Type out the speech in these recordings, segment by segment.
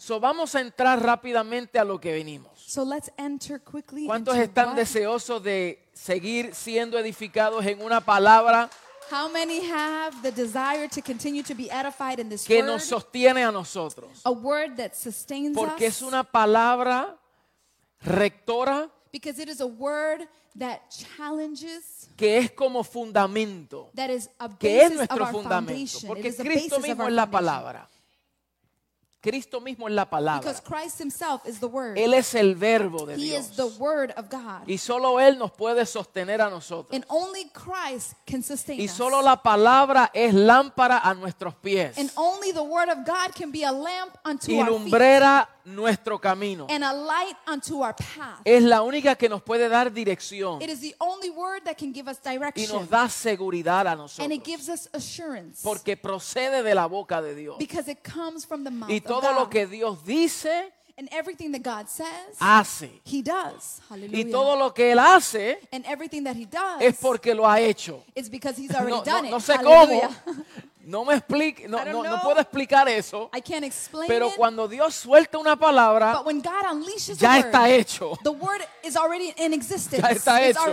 So vamos a entrar rápidamente a lo que venimos. So let's enter quickly ¿Cuántos into están what- deseosos de seguir siendo edificados en una palabra How many have the desire to continue to be edified in this que word? nos sostiene a nosotros? a word that sustains Porque us. es una palabra rectora because it is a word that challenges, que es como fundamento, that is a que es basis of nuestro our fundamento. foundation. Porque Cristo basis mismo es la foundation. palabra. Cristo mismo es la palabra. Because Christ himself is the word. Él es el verbo de He is the Dios. word of God. Y solo Él nos puede sostener a nosotros. And only Christ can sustain Y us. solo la palabra es lámpara a nuestros pies And only the word of God can be a lamp unto y lumbrera nuestro camino. and a light unto our path. Es la única que nos puede dar dirección It is the only word that can give us y direction. nos da seguridad a And nosotros. it gives us assurance. Porque procede de la boca de Dios. Because it comes from the mouth Y todo lo que Dios dice, and everything that God says, hace. He does. Hallelujah. Y todo lo que Él hace and everything that He does es porque lo ha hecho. is because He's already No, done no- it. no sé cómo. No me explique, no, puedo explicar eso. I can't explain Pero it. cuando Dios suelta una palabra, but when God unleashes ya the word, está hecho. the word is already in existence. Ya está it's hecho.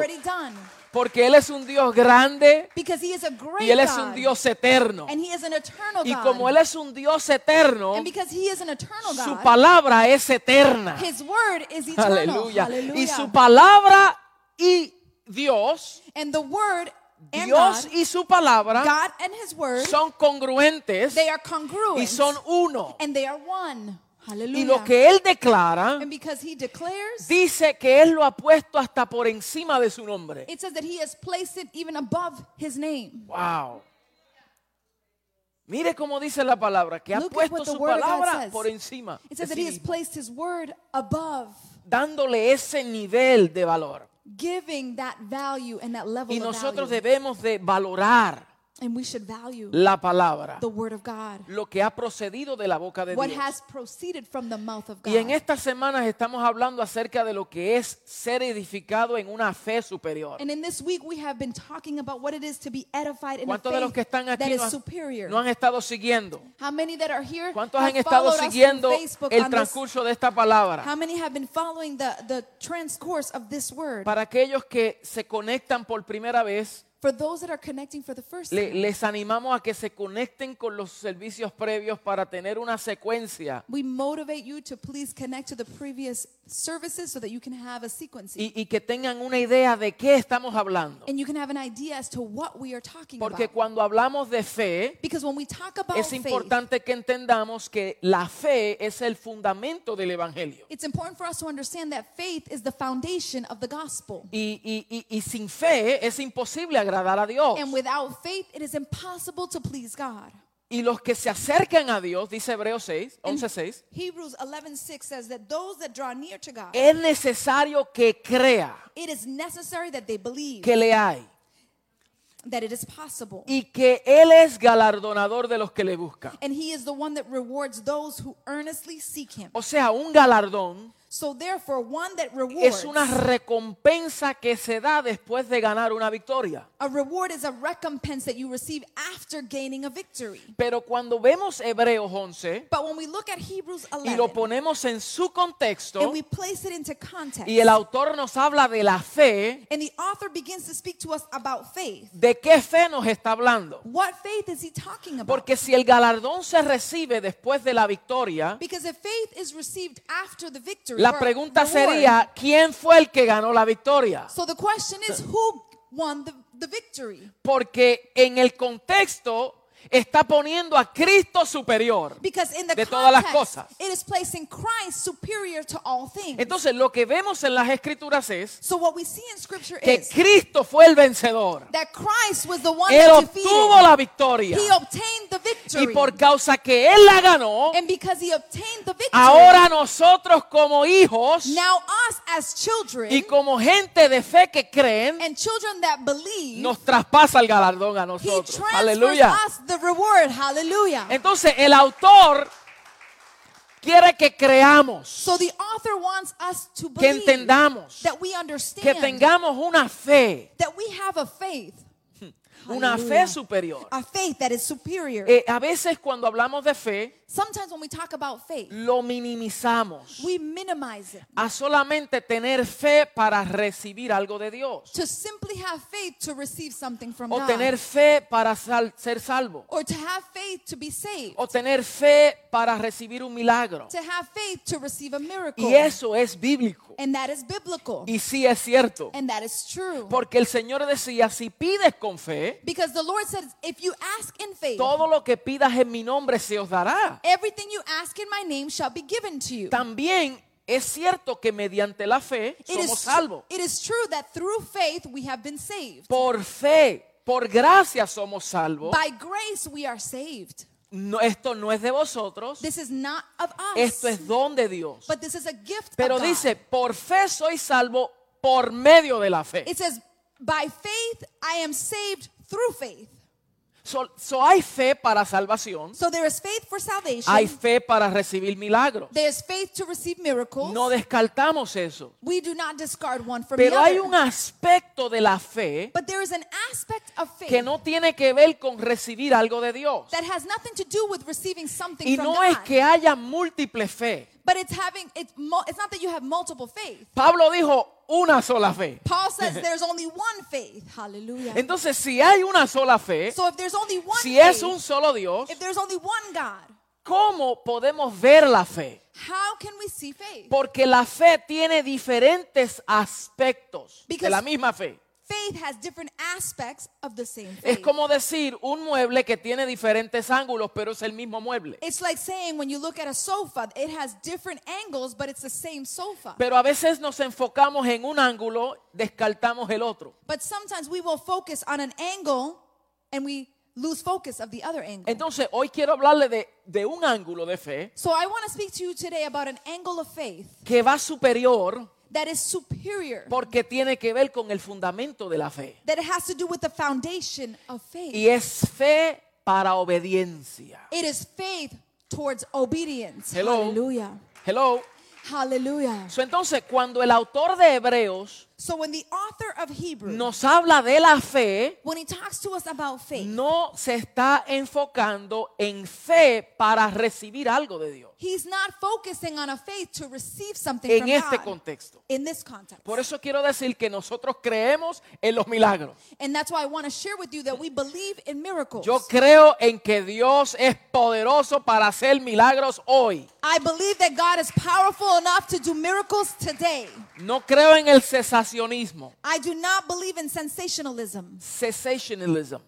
Porque Él es un Dios grande Because He is a great y Él es God. un Dios eterno. and He is an eternal Y God. como Él es un Dios eterno, and because He is an eternal su palabra es eterna. His word is eternal. Aleluya. Y su palabra y Dios, and the word and Dios God, y su palabra God and His word, son congruentes they are congruent. y son uno. and they are one. Y lo que Él declara declares, dice que Él lo ha puesto hasta por encima de su nombre. it says that He has placed it even above His name. Wow. Mire cómo dice la palabra, que ha Look puesto su palabra por encima, It says that He has placed His word above, dándole ese nivel de valor. giving that value and that level Y of nosotros value. debemos de valorar and we should value la palabra, the word of God, lo que ha procedido de la boca de what Dios. has proceeded from the mouth of God. Y en estas semanas estamos hablando acerca de lo que es ser edificado en una fe superior. and in this week, we have been talking about what it is to be edified in a ¿Cuántos de los que están that aquí is no han, superior. no han estado siguiendo? How many that are here ¿Cuántos have han estado siguiendo el transcurso de esta palabra? How many have been following the, the transcourse of this word? Para aquellos que se conectan por primera vez, For those that are connecting for the first time, les animamos a que se conecten con los servicios previos para tener una secuencia. We motivate you to please connect to the previous services so that you can have a sequencing. y, y que tengan una idea de qué estamos hablando. and you can have an idea as to what we are talking Porque about. cuando hablamos de fe, Because when we talk about es faith, importante que entendamos que la fe es el fundamento del Evangelio. it's important for us to understand that faith is the foundation of the gospel. Y, y- y- y sin fe es imposible agradar a Dios. And without faith, it is impossible to please God. Y los que se acercan a Dios, dice Hebreos 6, And 11, 6, Hebrews 11:6 says that those that draw near to God, es necesario que crea it is necessary that they believe que le hay that it is possible. y que Él es galardonador de los que le buscan. And he is the one that rewards those who earnestly seek him. O sea, un galardón So therefore, one that rewards, es una recompensa que se da después de ganar una victoria. a reward is a recompense that you receive after gaining a victory. Pero cuando vemos Hebreos 11 But when we look at Hebrews y lo 11 ponemos en su contexto and we place it into context, y el autor nos habla de la fe, and the author begins to speak to us about faith, ¿de qué fe nos está hablando? what faith is he talking about? Porque si el galardón se recibe después de la victoria, because if faith is received after the victory, la pregunta sería, ¿quién fue el que ganó la victoria? so the question is who won the, the victory? Porque en el contexto está poniendo a Cristo superior. De todas las cosas. it is placing Christ superior to all things. Entonces lo que vemos en las escrituras es so what we see in scripture que is Cristo fue el vencedor. that Christ was the one Él obtuvo la victoria. He obtained the victory. Y por causa que Él la ganó, and because he obtained the victory, ahora nosotros como hijos now us as children y como gente de fe que creen, and children that believe, nos traspasa el galardón a nosotros. Aleluya. Reward. Hallelujah. Entonces el autor quiere que creamos, so the author wants us to que entendamos, that we understand que tengamos una fe, that we have a faith, una Hallelujah. fe superior. a faith that is superior. Eh, a veces cuando hablamos de fe, Sometimes when we talk about faith, lo minimizamos we minimize it. a solamente tener fe para recibir algo de Dios To simply have faith to receive something from o God. tener fe para sal- ser salvo or to have faith to be saved. o tener fe para recibir un milagro. To have faith to receive a miracle. Y eso es bíblico. And that is biblical. Y sí es cierto. And that is true. Porque el Señor decía, si pides con fe, Because the Lord says, if you ask in faith, todo lo que pidas en mi nombre se os dará. Everything you ask in my name shall be given to you. También es cierto que mediante la fe It somos salvos. it is true that through faith we have been saved. Por fe, por gracia somos salvos. By grace we are saved. No, esto no es de vosotros, This is not of us. esto es don de Dios. but this is a gift Pero of God. dice, por fe soy salvo por medio de la fe. It says, by faith I am saved through faith. So, so hay fe para salvación, So there is faith for salvation. hay fe para recibir milagros. There is faith to receive miracles. No descartamos eso. we do not discard one from Pero the hay other. un aspecto de la fe but there is an aspect of faith que no tiene que ver con recibir algo de Dios. that has nothing to do with receiving something Y from no God. es que haya múltiple fe. but it's having it's not that you have multiple faith. Pablo dijo una sola fe. Paul says there's only one faith. Hallelujah. Entonces, si hay una sola fe, so if there's only one si faith, es un solo Dios, if there's only one God, ¿cómo podemos ver la fe? how can we see faith? Porque la fe tiene diferentes aspectos de la misma fe. Faith has different aspects of the same Es faith. como decir un mueble que tiene diferentes ángulos, pero es el mismo mueble. It's like saying when you look at a sofa, it has different angles, but it's the same sofa. Pero a veces nos enfocamos en un ángulo, descartamos el otro. But sometimes we will focus on an angle and we lose focus of the other angle. Entonces, hoy quiero hablarle de, de un ángulo de fe So I want to speak to you today about an angle of faith que va superior that is superior, porque tiene que ver con el fundamento de la fe. that it has to do with the foundation of faith. Y es fe para obediencia. It is faith towards obedience. Hello. Hallelujah. Hello. Hallelujah. So, entonces, cuando el autor de Hebreos So when the author of Hebrews, nos habla de la fe, when he talks to us about faith, no se está enfocando en fe para recibir algo de Dios. He's not focusing on a faith to receive something En from este God. contexto. In this context. Por eso quiero decir que nosotros creemos en los milagros. And that's why I want to share with you that we believe in miracles. Yo creo en que Dios es poderoso para hacer milagros hoy. I believe that God is powerful enough to do miracles today. No creo en el I do not believe in sensationalism. cessationalism,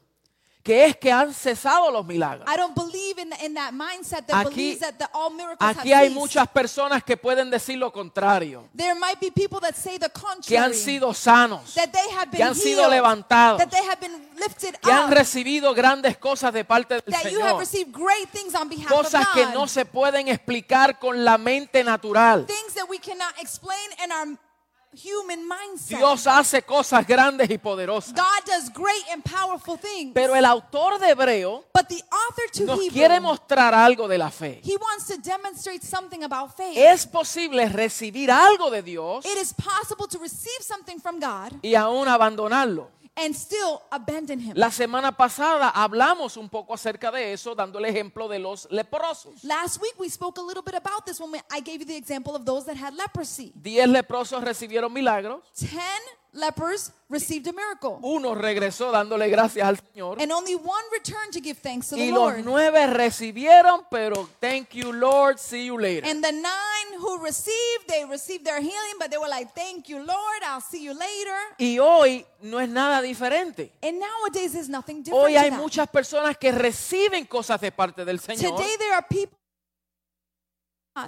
que es que han cesado los milagros. I don't believe in, in that mindset that Aquí- believes that the, all miracles Aquí have hay muchas personas que pueden decir lo contrario, There might be people that say the contrary. que han sido sanos, that they have been que han sido levantados, que han recibido grandes cosas de parte del that you have Señor. received great things on behalf Cosas of que no se pueden explicar con la mente natural. Human mindset. Dios hace cosas grandes y poderosas. God does great and powerful things. Pero el autor de Hebreo but the author to nos Hebrew, quiere mostrar algo de la fe. he wants to demonstrate something about faith. Es posible recibir algo de Dios it is possible to receive something from God y aún abandonarlo. And still abandon him. La semana pasada hablamos un poco acerca de eso, dando el ejemplo de los leprosos. Last week we spoke a little bit about this when we, I gave you the example of those that had leprosy. Diez leprosos recibieron milagros, Ten lepers received a miracle. uno regresó dándole gracias al Señor And only one returned to give thanks to the y los Lord. nueve recibieron, pero thank you Lord, see you later. And the nine who received, they received their healing, but they were like, Thank you, Lord, I'll see you later. Y hoy no es nada diferente. And nowadays there's nothing different. Hoy hay muchas personas que reciben cosas de parte del Señor, Today there are people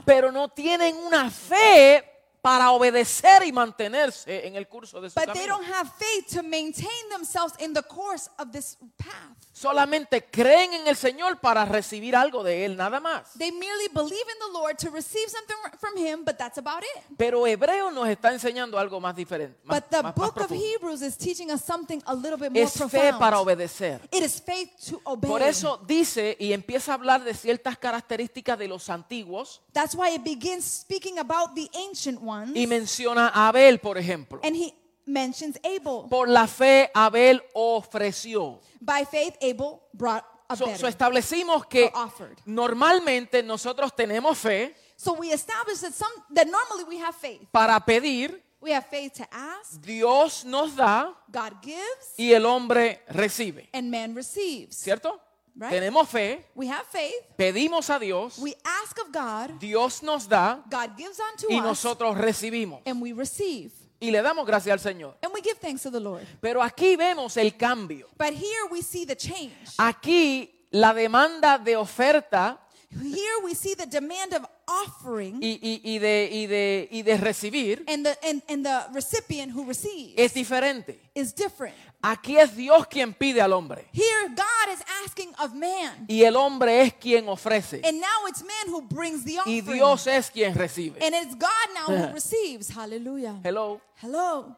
pero no tienen una fe para obedecer y mantenerse en el curso de su But they camino. don't have faith to maintain themselves in the course of this path. Solamente creen en el Señor para recibir algo de Él, nada más. They merely believe in the Lord to receive something from Him, but that's about it. Pero Hebreo nos está enseñando algo más diferente. Más, But the más- más book of profundo. Hebrews is teaching us something a little bit more Es fe para profound. obedecer. It is faith to obey. Por eso dice y empieza a hablar de ciertas características de los antiguos That's why it begins speaking about the ancient ones. y menciona a Abel, por ejemplo. And he mentions Abel. Por la fe Abel ofreció. By faith, Abel brought a So, better. so establecimos que or offered. normalmente nosotros tenemos fe So we established that some that normally we have faith. para pedir, We have faith to ask, Dios nos da God gives, y el hombre recibe. and man receives. ¿Cierto? Right. Tenemos fe, We have faith, pedimos a Dios, we ask of God, Dios nos da God gives unto y us, nosotros recibimos. and we receive. Y le damos gracias al Señor. And we give thanks to the Lord. Pero aquí vemos el cambio. But here we see the change. Aquí la demanda de oferta Here we see the demand of offering y, y- y de, y de- y de recibir and the and, and the recipient who receives es diferente. is different. Aquí es Dios quien pide al hombre Here God is asking of man. y el hombre es quien ofrece And now it's man who brings the y offering. Dios es quien recibe. And it's God now who receives. Hallelujah. Hello, Hello.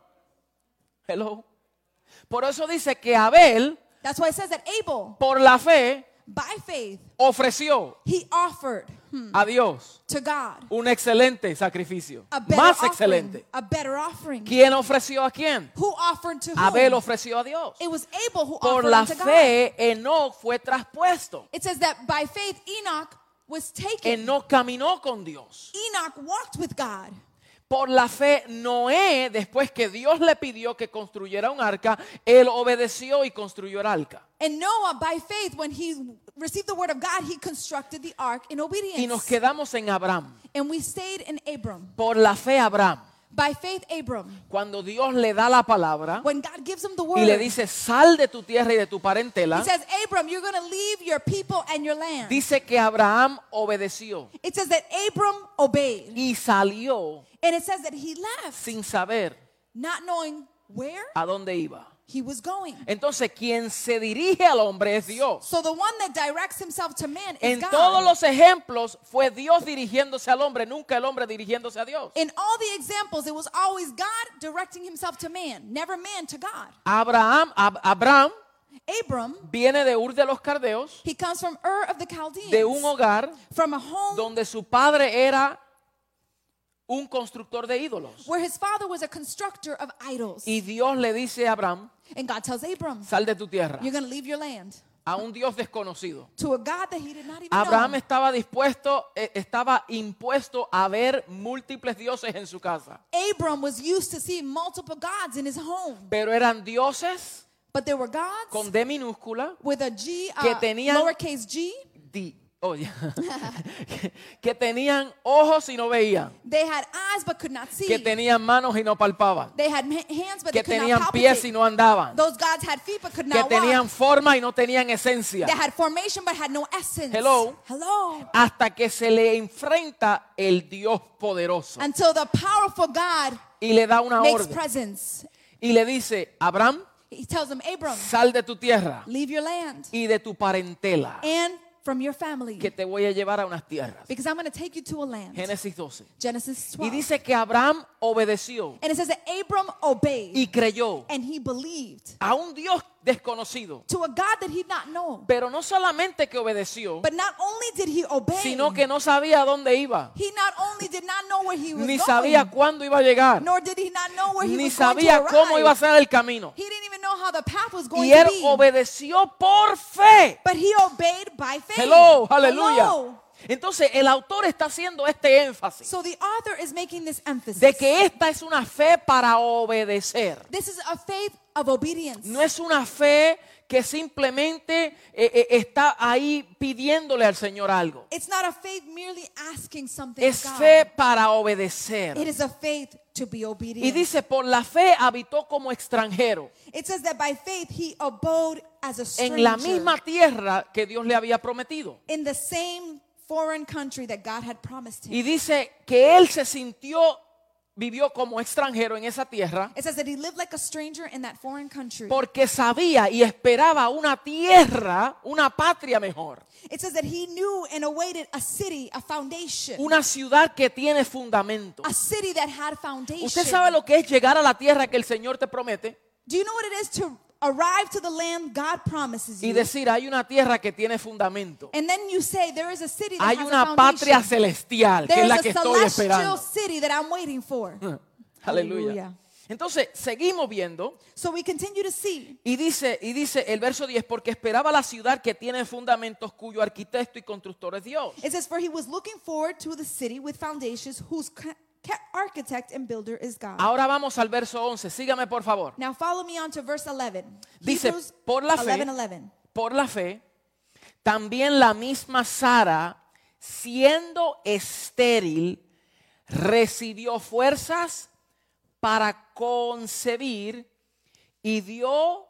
hello. Por eso dice que Abel, That's why it says that Abel, por la fe, by faith, ofreció he offered a Dios to God un excelente sacrificio. Más excelente. ¿Quién ofreció a quién? Abel ofreció a Dios. Por la fe, Enoch fue traspuesto. It says that by faith Enoch was taken. Enoch caminó con Dios. Enoch walked with God. Por la fe, Noé, después que Dios le pidió que construyera un arca, él obedeció y construyó el arca. And Noah, by faith, when he received the word of God, he constructed the ark in obedience. Y nos quedamos en Abraham. and we stayed in Abram. Por la fe, Abraham, By faith, Abram, cuando Dios le da la palabra when God gives him the word, y le dice, sal de tu tierra y de tu he parentela, says, Abram, you're going to leave your people and your land. dice que Abraham obedeció it says that Abram obeyed. y salió And it says that he left, sin saber not knowing where a dónde iba. He was going. Entonces, quien se dirige al hombre es Dios. So the one that directs himself to man is En God. todos los ejemplos fue Dios dirigiéndose al hombre, nunca el hombre dirigiéndose a Dios. in all the examples, it was always God directing himself to man, never man to God. Abraham, Ab- Abraham Abram, viene de Ur de los Cardeos, he comes from Ur of the Chaldeans, de un hogar from a home donde su padre era un constructor de ídolos. where his father was a constructor of idols. Y Dios le dice a Abraham, And God tells Abram, sal de tu tierra, you're going to leave your land a un Dios desconocido. to a God that he did not even Abraham know. estaba dispuesto, eh, estaba impuesto a ver múltiples dioses en su casa, Abram was used to seeing multiple gods in his home, pero eran dioses but there were gods con D minúscula with a G, uh, que tenían- lowercase g. di- que tenían ojos y no veían, They had eyes but could not see. que tenían manos y no palpaban, They had hands but que could tenían not pies y no andaban, Those gods had feet but could que not tenían walk. forma y no tenían esencia, They had formation but had no essence. Hello. Hello. hasta que se le enfrenta el Dios poderoso Until the powerful God y le da una makes orden presence. y le dice, Abraham, He tells him, Abram, sal de tu tierra leave your land y de tu parentela, and from your family que te voy a llevar a unas tierras. because I'm going to take you to a land. Génesis 12. Genesis Y 12. dice que Abraham obedeció And it says that Abram obeyed y creyó and he believed a un Dios desconocido. to a God that he not know. Pero no solamente que obedeció, But not only did he obey, sino que no sabía dónde iba, he not only did not know where he was ni going, sabía cuándo iba a llegar, nor did he not know where he ni was going to sabía cómo iba a ser el camino. He didn't even know how the path was going Y él to be. obedeció por fe. But he obeyed by faith. Hello, aleluya. Hello. Entonces el autor está haciendo este énfasis So the author is making this emphasis. de que esta es una fe para obedecer. this is a faith of obedience. No es una fe que simplemente eh, eh, está ahí pidiéndole al Señor algo. It's not a faith merely asking something Es of God. fe para obedecer. It is a faith to be obedient. Y dice, por la fe habitó como extranjero it says that by faith he abode as a stranger en la misma tierra que Dios le había prometido. in the same foreign country that God had promised him. Y dice que él se sintió, vivió como extranjero en esa tierra It says that he lived like a stranger in that foreign country. porque sabía y esperaba una tierra, una patria mejor, It says that he knew and awaited a city, a foundation. una ciudad que tiene fundamento. a city that had foundation. ¿Usted sabe lo que es llegar a la tierra que el Señor te promete? Do you know what it is to arrive to the land God promises Y you? decir, hay una tierra que tiene fundamento. and then you say there is a city that Hay has a una foundation. patria celestial, que es la a que estoy celestial esperando. city that I'm waiting for. Aleluya. Entonces, seguimos viendo So we continue to see. y dice, y dice el verso 10, porque esperaba la ciudad que tiene fundamentos cuyo arquitecto y constructor es Dios. It says, For he was looking forward to the city with foundations whose architect and builder is God. Ahora vamos al verso 11, sígame por favor. Now follow me on to verse 11. Dice, Hebrews por la fe, 11, 11. por la fe, también la misma Sara, siendo estéril, recibió fuerzas para concebir y dio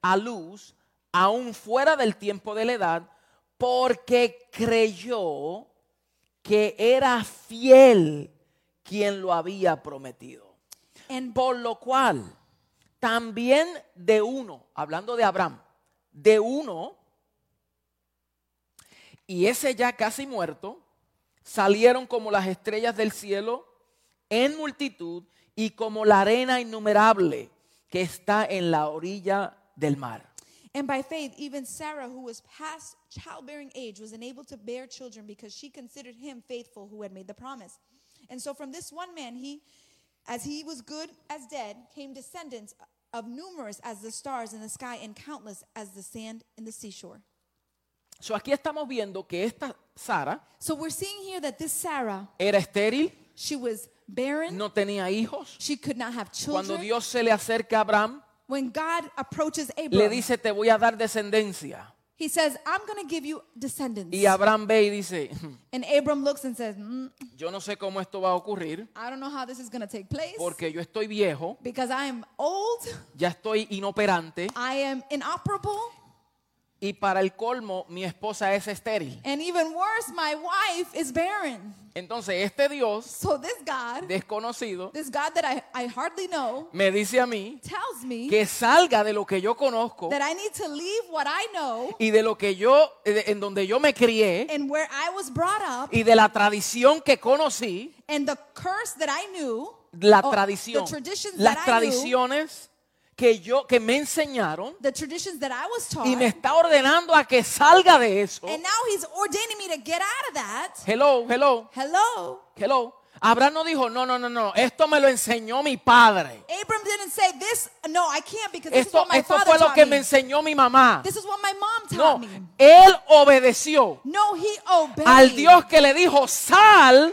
a luz aún fuera del tiempo de la edad, porque creyó que era fiel quien lo había prometido. And Por lo cual, también de uno, hablando de Abraham, de uno, y ese ya casi muerto, salieron como las estrellas del cielo en multitud y como la arena innumerable que está en la orilla del mar. And by faith, even Sarah, who was past childbearing age, was enabled to bear children because she considered him faithful who had made the promise. And so from this one man, he, as he was good as dead, came descendants of numerous as the stars in the sky and countless as the sand in the seashore. So aquí estamos viendo que esta Sara So we're seeing here that this Sarah, era estéril, she was barren. no tenía hijos. She could not have Cuando children. Dios se le acerca a Abraham, when God approaches le Abram, dice, te voy a dar descendencia. He says, I'm going to give you descendants. Y Abraham ve y dice, And Abram looks and says, "Mm, yo no sé cómo esto va a ocurrir I don't know how this is going to take place porque yo estoy viejo, because I am old, ya estoy inoperante I am inoperable, y para el colmo mi esposa es estéril. and even worse, my wife is barren. Entonces este Dios So this God, desconocido this God that I, I hardly know, me dice a mí tells me que salga de lo que yo conozco that I need to leave what I know y de lo que yo, eh, en donde yo me crié and where I was brought up y de la tradición que conocí, and the curse that I knew, la oh, tradición, the traditions las that I knew, tradiciones que yo que me enseñaron the traditions that I was taught. y me está ordenando a que salga de eso. And now he's ordaining me to get out of that. Hello, hello, Hello. hello. Abraham no dijo, no, no, no, no, esto me lo enseñó mi padre. Abram didn't say this. No, I can't because this is Esto, what my esto father fue lo que me. me enseñó mi mamá. This is what my mom No, taught me. él obedeció No, he obeyed al Dios que le dijo, sal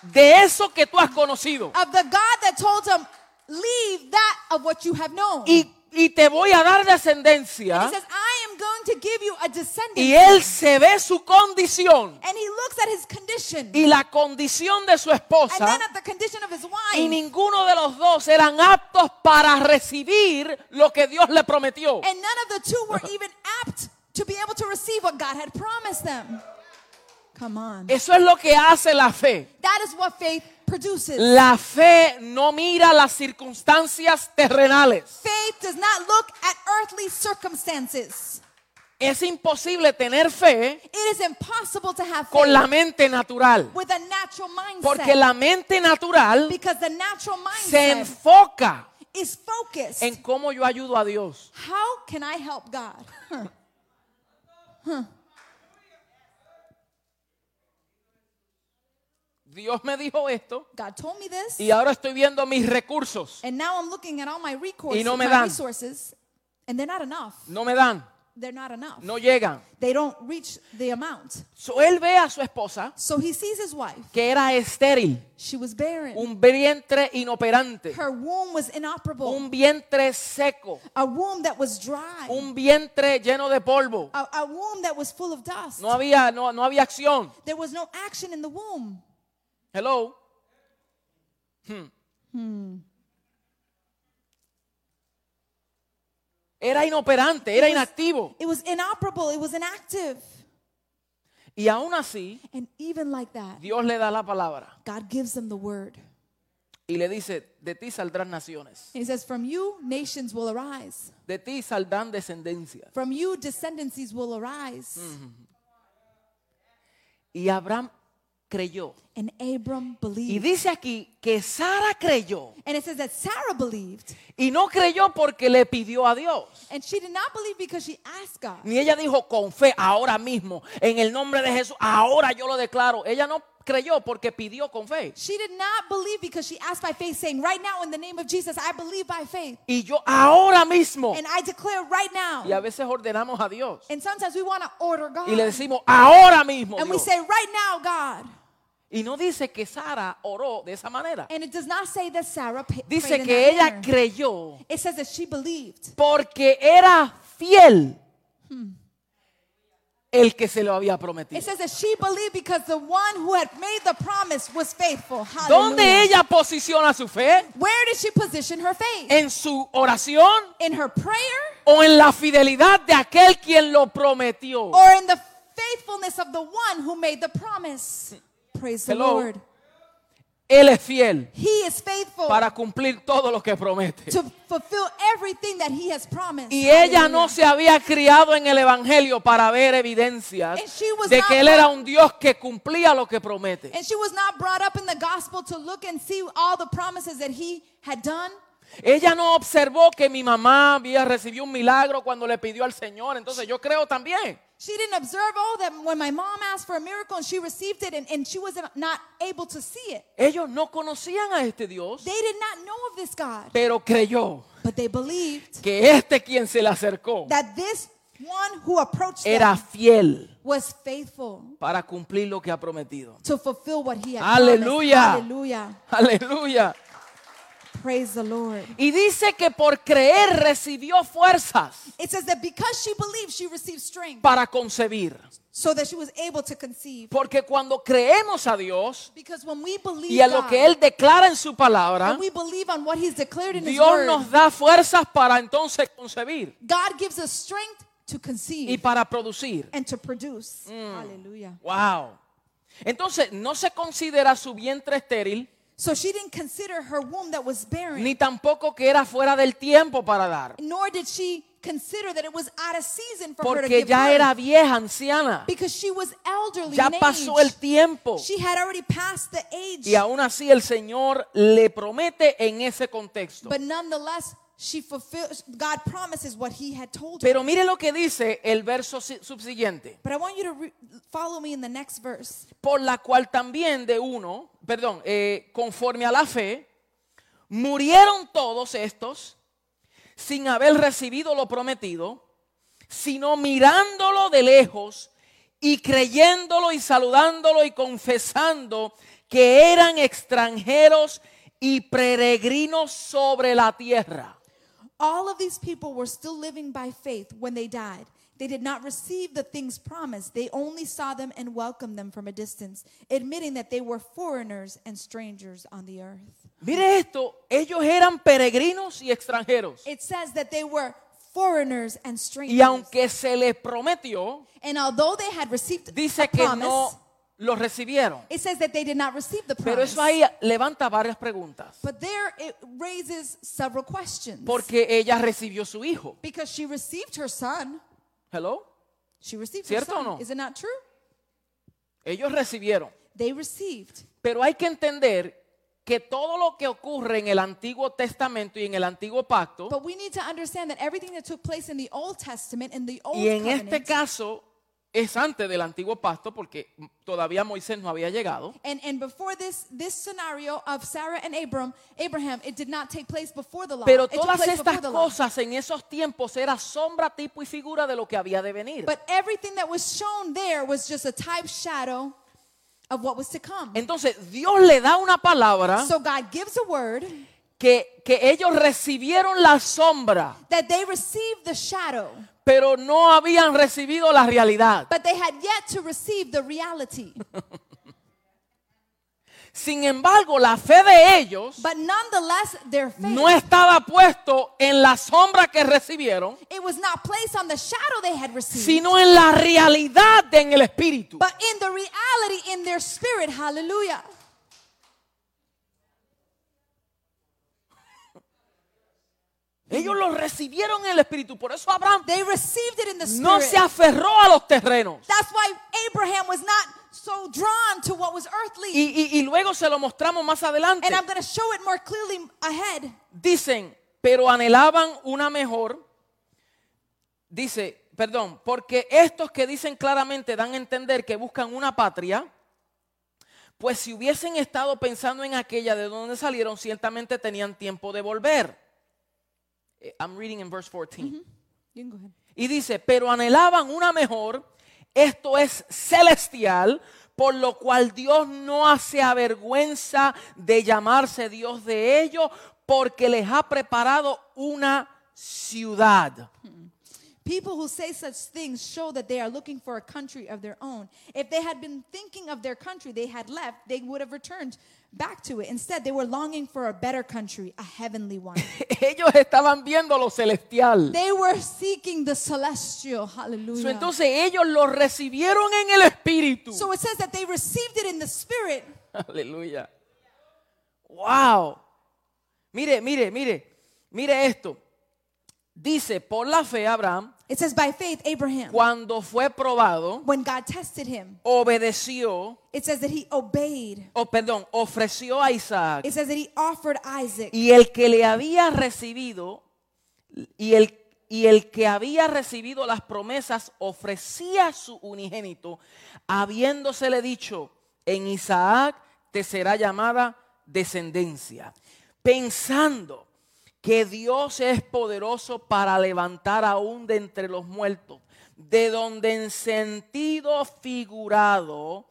de eso que tú has conocido. of the God that told him, leave that of what you have known. Y, y te voy a dar And he descendencia. says, I am going to give you a descendant. Y él se ve su condición and he looks at his condition. y la condición de su and esposa. then at the condition of his wife. Y ninguno de los dos eran aptos para recibir lo que Dios le prometió. and none of the two were even apt to be able to receive what God had promised them. Come on. Eso es lo que hace la fe. that is what faith produces. La fe no mira las circunstancias terrenales. Faith does not look at earthly circumstances. Es imposible tener fe It is impossible to have con la mente natural. with a natural mindset. Porque la mente natural because the natural se enfoca is focused. en cómo yo ayudo a Dios. How can I help God? Huh. Dios me dijo esto God told me this. y ahora estoy viendo mis recursos. And now I'm looking at all my recourses, Y no me dan. resources, and they're not enough. No me dan, They're not enough. no llegan. They don't reach the amount. So, él ve a su esposa So he sees his wife. que era estéril, She was barren. un vientre inoperante, Her womb was inoperable. un vientre seco, a womb that was dry. un vientre lleno de polvo. a, a womb that was full of dust. No había, no, no había acción. There was no action in the womb. Hello. Hmm. Era inoperante, era It was- inactivo. It was inoperable. It was inactive. Y aún así, And even like that, Dios le da la palabra God gives them the word. y le dice, de ti saldrán naciones, He says, From you, nations will arise. de ti saldrán descendencias. From you, descendancies will arise. Y Abraham creyó. And Abram Y believed. dice aquí que Sara creyó. And it says that Sarah believed. Y no creyó porque le pidió a Dios. And she did not believe because she asked God. Ni ella dijo con fe ahora mismo, en el nombre de Jesús, ahora yo lo declaro. Ella no creyó porque pidió con fe. She did not believe because she asked by faith, saying, Right now, in the name of Jesus, I believe by faith. Y yo ahora mismo. And I declare right now. Y a veces ordenamos a Dios. And sometimes we want to order God. Y le decimos, ahora mismo. and we Dios". say, Right now, God. Y no dice que Sara oró de esa manera. And it does not say that Sarah Dice que ella manner. creyó It says that she believed porque era fiel el que se lo había prometido. It says that she believed because the one who had made the promise was faithful. ¿Dónde ella posiciona su fe? Where did she position her faith? ¿En su oración In her prayer o en la fidelidad de aquel quien lo prometió? or in the faithfulness of the one who made the promise? Praise the Hello. Lord. Él es fiel He is faithful para cumplir todo lo que promete. to fulfill everything that he has promised. Y ella no se había criado en el Evangelio para ver evidencias And she was de que Él era un Dios que cumplía lo que promete. And she was not brought up in the gospel to look and see all the promises that he had done. Ella no observó que mi mamá había recibido un milagro cuando le pidió al Señor. Entonces yo creo también. She didn't observe, oh, that when my mom asked for a miracle and she received it and, and she was not able to see it. Ellos no conocían a este Dios, They did not know of this God, pero creyó but they believed que este quien se le acercó that this one who approached era them fiel was faithful para cumplir lo que ha prometido. to fulfill what he had Aleluya. promised. Hallelujah. Aleluya. Praise the Lord. Y dice que por creer recibió fuerzas It says that because she believed, she received strength para concebir. so that she was able to conceive. Porque cuando creemos a Dios Because when we believe y a lo que Él declara en su palabra, we believe on what he's declared in his Dios word, nos da fuerzas para entonces concebir God gives us strength to y conceive para producir. and to produce. Hallelujah. Wow. Entonces, no se considera su vientre estéril, So she didn't consider her womb that was barren, ni tampoco que era fuera del tiempo para dar, nor did she consider that it was out of season for her to porque give ya birth, era vieja, anciana. because she was elderly Ya pasó el tiempo. She had already passed the age, Y aún así el Señor le promete en ese contexto. but nonetheless, she fulfills. God promises what He had told her. Pero mire lo que dice el verso si- subsiguiente. But I want you to re- follow me in the next verse. Por la cual también de uno, perdón, eh, conforme a la fe, murieron todos estos sin haber recibido lo prometido, sino mirándolo de lejos y creyéndolo y saludándolo y confesando que eran extranjeros y peregrinos sobre la tierra. All of these people were still living by faith when they died. They did not receive the things promised. They only saw them and welcomed them from a distance, admitting that they were foreigners and strangers on the earth. Mire esto, ellos eran peregrinos y extranjeros. It says that they were foreigners and strangers. Y aunque se les prometió, and although they had received a que promise, no lo recibieron. it says that they did not receive the Pero promise. eso ahí levanta varias preguntas. but there it raises several questions. Porque ella recibió su hijo. because she received her son. Hello. She received her ¿Cierto o son. no? Is it not true? Ellos recibieron. They received. Pero hay que entender que todo lo que ocurre en el Antiguo Testamento y en el Antiguo Pacto, But we need to understand that everything that took place in the Old Testament, in the Old y en Covenant, este caso es antes del Antiguo Pacto porque todavía Moisés no había llegado, and, and before this this scenario of Sarah and Abram, Abraham, it did not take place before the law. pero todas estas cosas en esos tiempos era sombra, tipo y figura de lo que había de venir. But everything that was shown there was just a type shadow of what was to come. Entonces Dios le da una palabra so God gives a word que, que ellos recibieron la sombra, that they received the shadow, pero no habían recibido la realidad. but they had yet to receive the reality. Sin embargo, la fe de ellos But nonetheless, their faith, no estaba puesto en la sombra que recibieron, it was not placed on the shadow they had received. sino en la realidad de- en el espíritu. but in the reality in their spirit. Hallelujah. Ellos lo recibieron en el espíritu. Por eso Abraham They received it in the spirit. no se aferró a los terrenos. That's why Abraham was not so drawn to what was earthly. Y, y- y luego se lo mostramos más adelante. and I'm going to show it more clearly ahead. Dicen, pero anhelaban una mejor. Dice, perdón, porque estos que dicen claramente dan a entender que buscan una patria, Pues si hubiesen estado pensando en aquella de donde salieron, ciertamente tenían tiempo de volver. Eh, I'm reading in verse 14. You can go ahead. Y dice, pero anhelaban una mejor, esto es celestial, por lo cual Dios no hace avergüenza de llamarse Dios de ellos, porque les ha preparado una ciudad. People who say such things show that they are looking for a country of their own. If they had been thinking of their country they had left, they would have returned back to it. Instead, they were longing for a better country, a heavenly one. Ellos estaban viendo lo celestial. they were seeking the celestial. So, Hallelujah. entonces ellos lo recibieron en el espíritu. So it says that they received it in the spirit. Aleluya. Wow. Mire, mire, mire. Mire esto. Dice, por la fe Abraham, It says, by faith, Abraham, cuando fue probado, when God tested him, obedeció, it says that he obeyed. o perdón, ofreció a Isaac. It says that he offered Isaac. Y el que le había recibido, y el, y el que había recibido las promesas, ofrecía su unigénito, habiéndosele dicho, en Isaac te será llamada descendencia, pensando que Dios es poderoso para levantar aún de entre los muertos, de donde en sentido figurado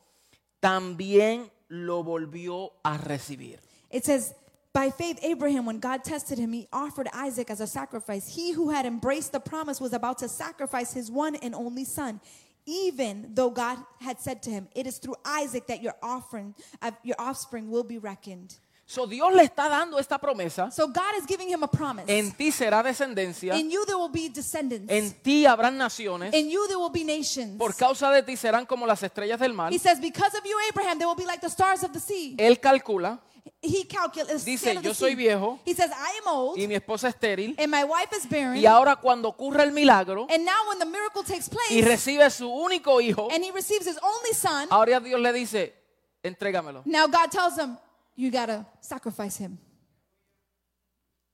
también lo volvió a recibir. It says, by faith, Abraham, when God tested him, he offered Isaac as a sacrifice. He who had embraced the promise was about to sacrifice his one and only son. Even though God had said to him, "It is through Isaac that your offering, your offspring, will be reckoned." So Dios le está dando esta promesa. So God is giving him a promise. En ti será descendencia, In you there will be descendants. en ti habrán naciones, In you there will be nations. por causa de ti serán como las estrellas del mar. He says, because of you, Abraham, they will be like the stars of the sea. Él calcula He calculates. Dice, "Yo soy viejo He says, I am old, y mi esposa estéril. and my wife is barren. Y ahora cuando ocurre el milagro And now when the miracle takes place, y recibe su único hijo, and he receives his only son, ahora Dios le dice, entrégamelo. now God tells him, you gotta sacrifice him.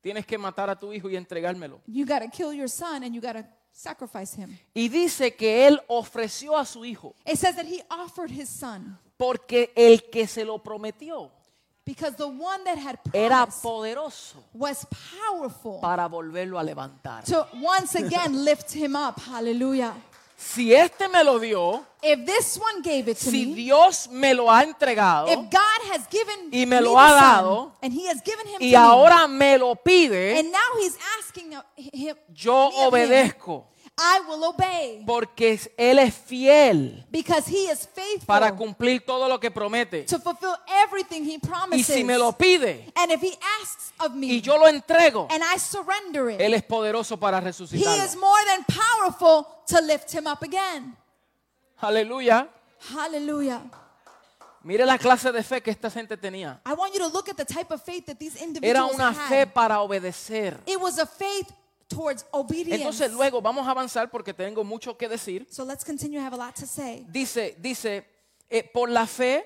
Tienes que matar a tu hijo y entregármelo. You gotta kill your son, and you gotta sacrifice him. Y dice que él ofreció a su hijo It says that he offered his son porque el que se lo prometió because the one that had era poderoso was powerful para volverlo a levantar. to once again lift him up. Hallelujah. Si este me lo dio, If this one gave it to si me, Dios me lo ha entregado if God has given Y me me lo ha son, dado, and he has given him y ahora me lo pide, me, and now he's asking him, yo me obedezco I will obey porque él es fiel because he is faithful para cumplir todo lo que promete. to fulfill everything he Y promises. si me lo pide and if he asks of me y yo lo entrego, and I surrender it, él es poderoso para he resucitarlo. is more than powerful to lift him up again. Aleluya. Hallelujah. Mire la clase de fe que esta gente tenía. I want you to look at the type of faith that these Era individuals una had. fe para obedecer. It was a faith towards obedience. Entonces luego vamos a avanzar porque tengo mucho que decir. so let's continue. I have a lot to say. Dice, dice, eh, por la fe,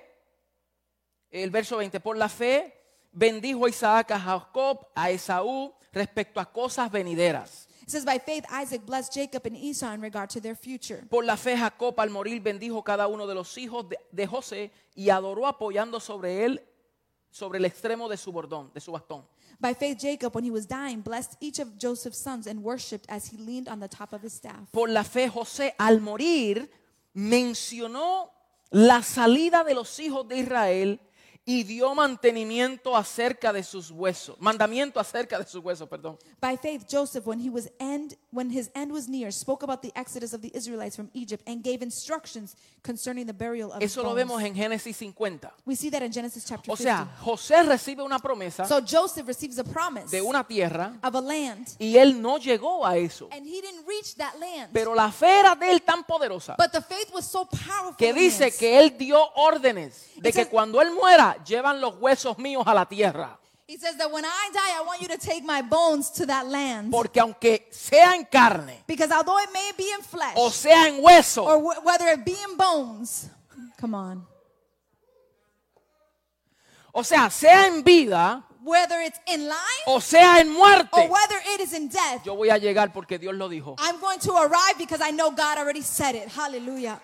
el verso 20, por la fe bendijo Isaac a Jacob, a Esaú, respecto a cosas venideras. It says, by faith, Isaac blessed Jacob and Esau in regard to their future. Por la fe Jacob al morir bendijo cada uno de los hijos de, de José y adoró apoyando sobre él, sobre el extremo de su bordón, de su bastón. By faith, Jacob, when he was dying, blessed each of Joseph's sons and worshipped as he leaned on the top of his staff. Por la fe José al morir mencionó la salida de los hijos de Israel y dio mantenimiento acerca de sus huesos, mandamiento acerca de sus huesos, perdón. By faith, Joseph, when he was end, when his end was near, spoke about the exodus of the Israelites from Egypt and gave instructions concerning the burial of Eso lo vemos en Génesis 50. We see that in Genesis chapter O 50. sea, José recibe una promesa so Joseph receives a promise de una tierra of a land, y él no llegó a eso. and he didn't reach that land. Pero la fe era de él tan poderosa but the faith was so powerful que dice que él dio órdenes de It que says- cuando él muera llevan los huesos míos a la tierra. He says that when I die, I want you to take my bones to that land. Porque aunque sea en carne because although it may be in flesh, o sea en hueso, or wh- whether it be in bones, come on, o sea, sea en vida whether it's in life o sea en or muerte, whether it is in death, yo voy a llegar porque Dios lo dijo. I'm going to arrive because I know God already said it. Hallelujah.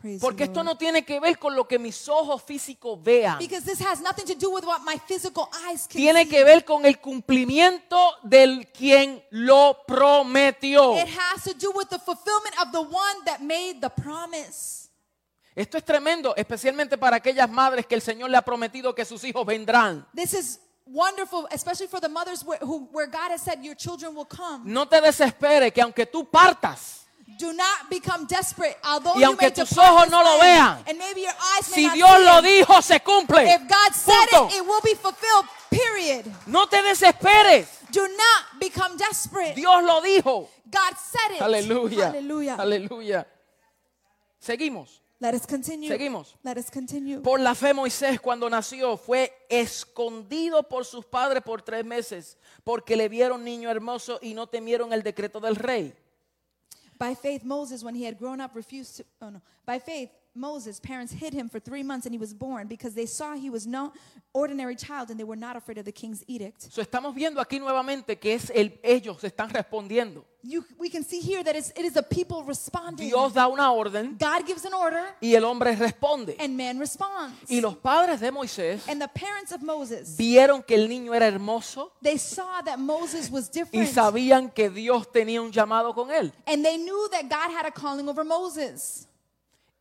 Praise Porque esto no tiene que ver con lo que mis ojos físicos vean. Because this has nothing to do with what my physical eyes can Tiene see. que ver con el cumplimiento del quien lo prometió. It has to do with the fulfillment of the one that made the promise. Esto es tremendo, especialmente para aquellas madres que el Señor le ha prometido que sus hijos vendrán. This is wonderful, especially for the mothers where, who, where God has said your children will come. No te desesperes que aunque tú partas, Do not become desperate, although Y you aunque may tus ojos no lo vean, and maybe your eyes si Dios see lo dijo, se cumple. if God said Punto. it, it will be fulfilled. Period. No te desesperes. Do not become desperate. Dios lo dijo. God said it. Aleluya. Seguimos. Let us continue. Seguimos. Let us continue. Por la fe Moisés cuando nació fue escondido por sus padres por tres meses porque le vieron niño hermoso y no temieron el decreto del rey. By faith, Moses, when he had grown up, refused to. Oh no. By faith, Moses' parents hid him for three months and he was born because they saw he was no ordinary child and they were not afraid of the king's edict. So, estamos viendo aquí nuevamente que es el, ellos están respondiendo. You, we can see here that it's, it is the people responding. Dios da una orden God gives an order y el hombre responde. and man responds. Y los padres de Moisés And the parents of Moses, vieron que el niño era hermoso they saw that Moses was y different. sabían que Dios tenía un llamado con él. And they knew that God had a calling over Moses.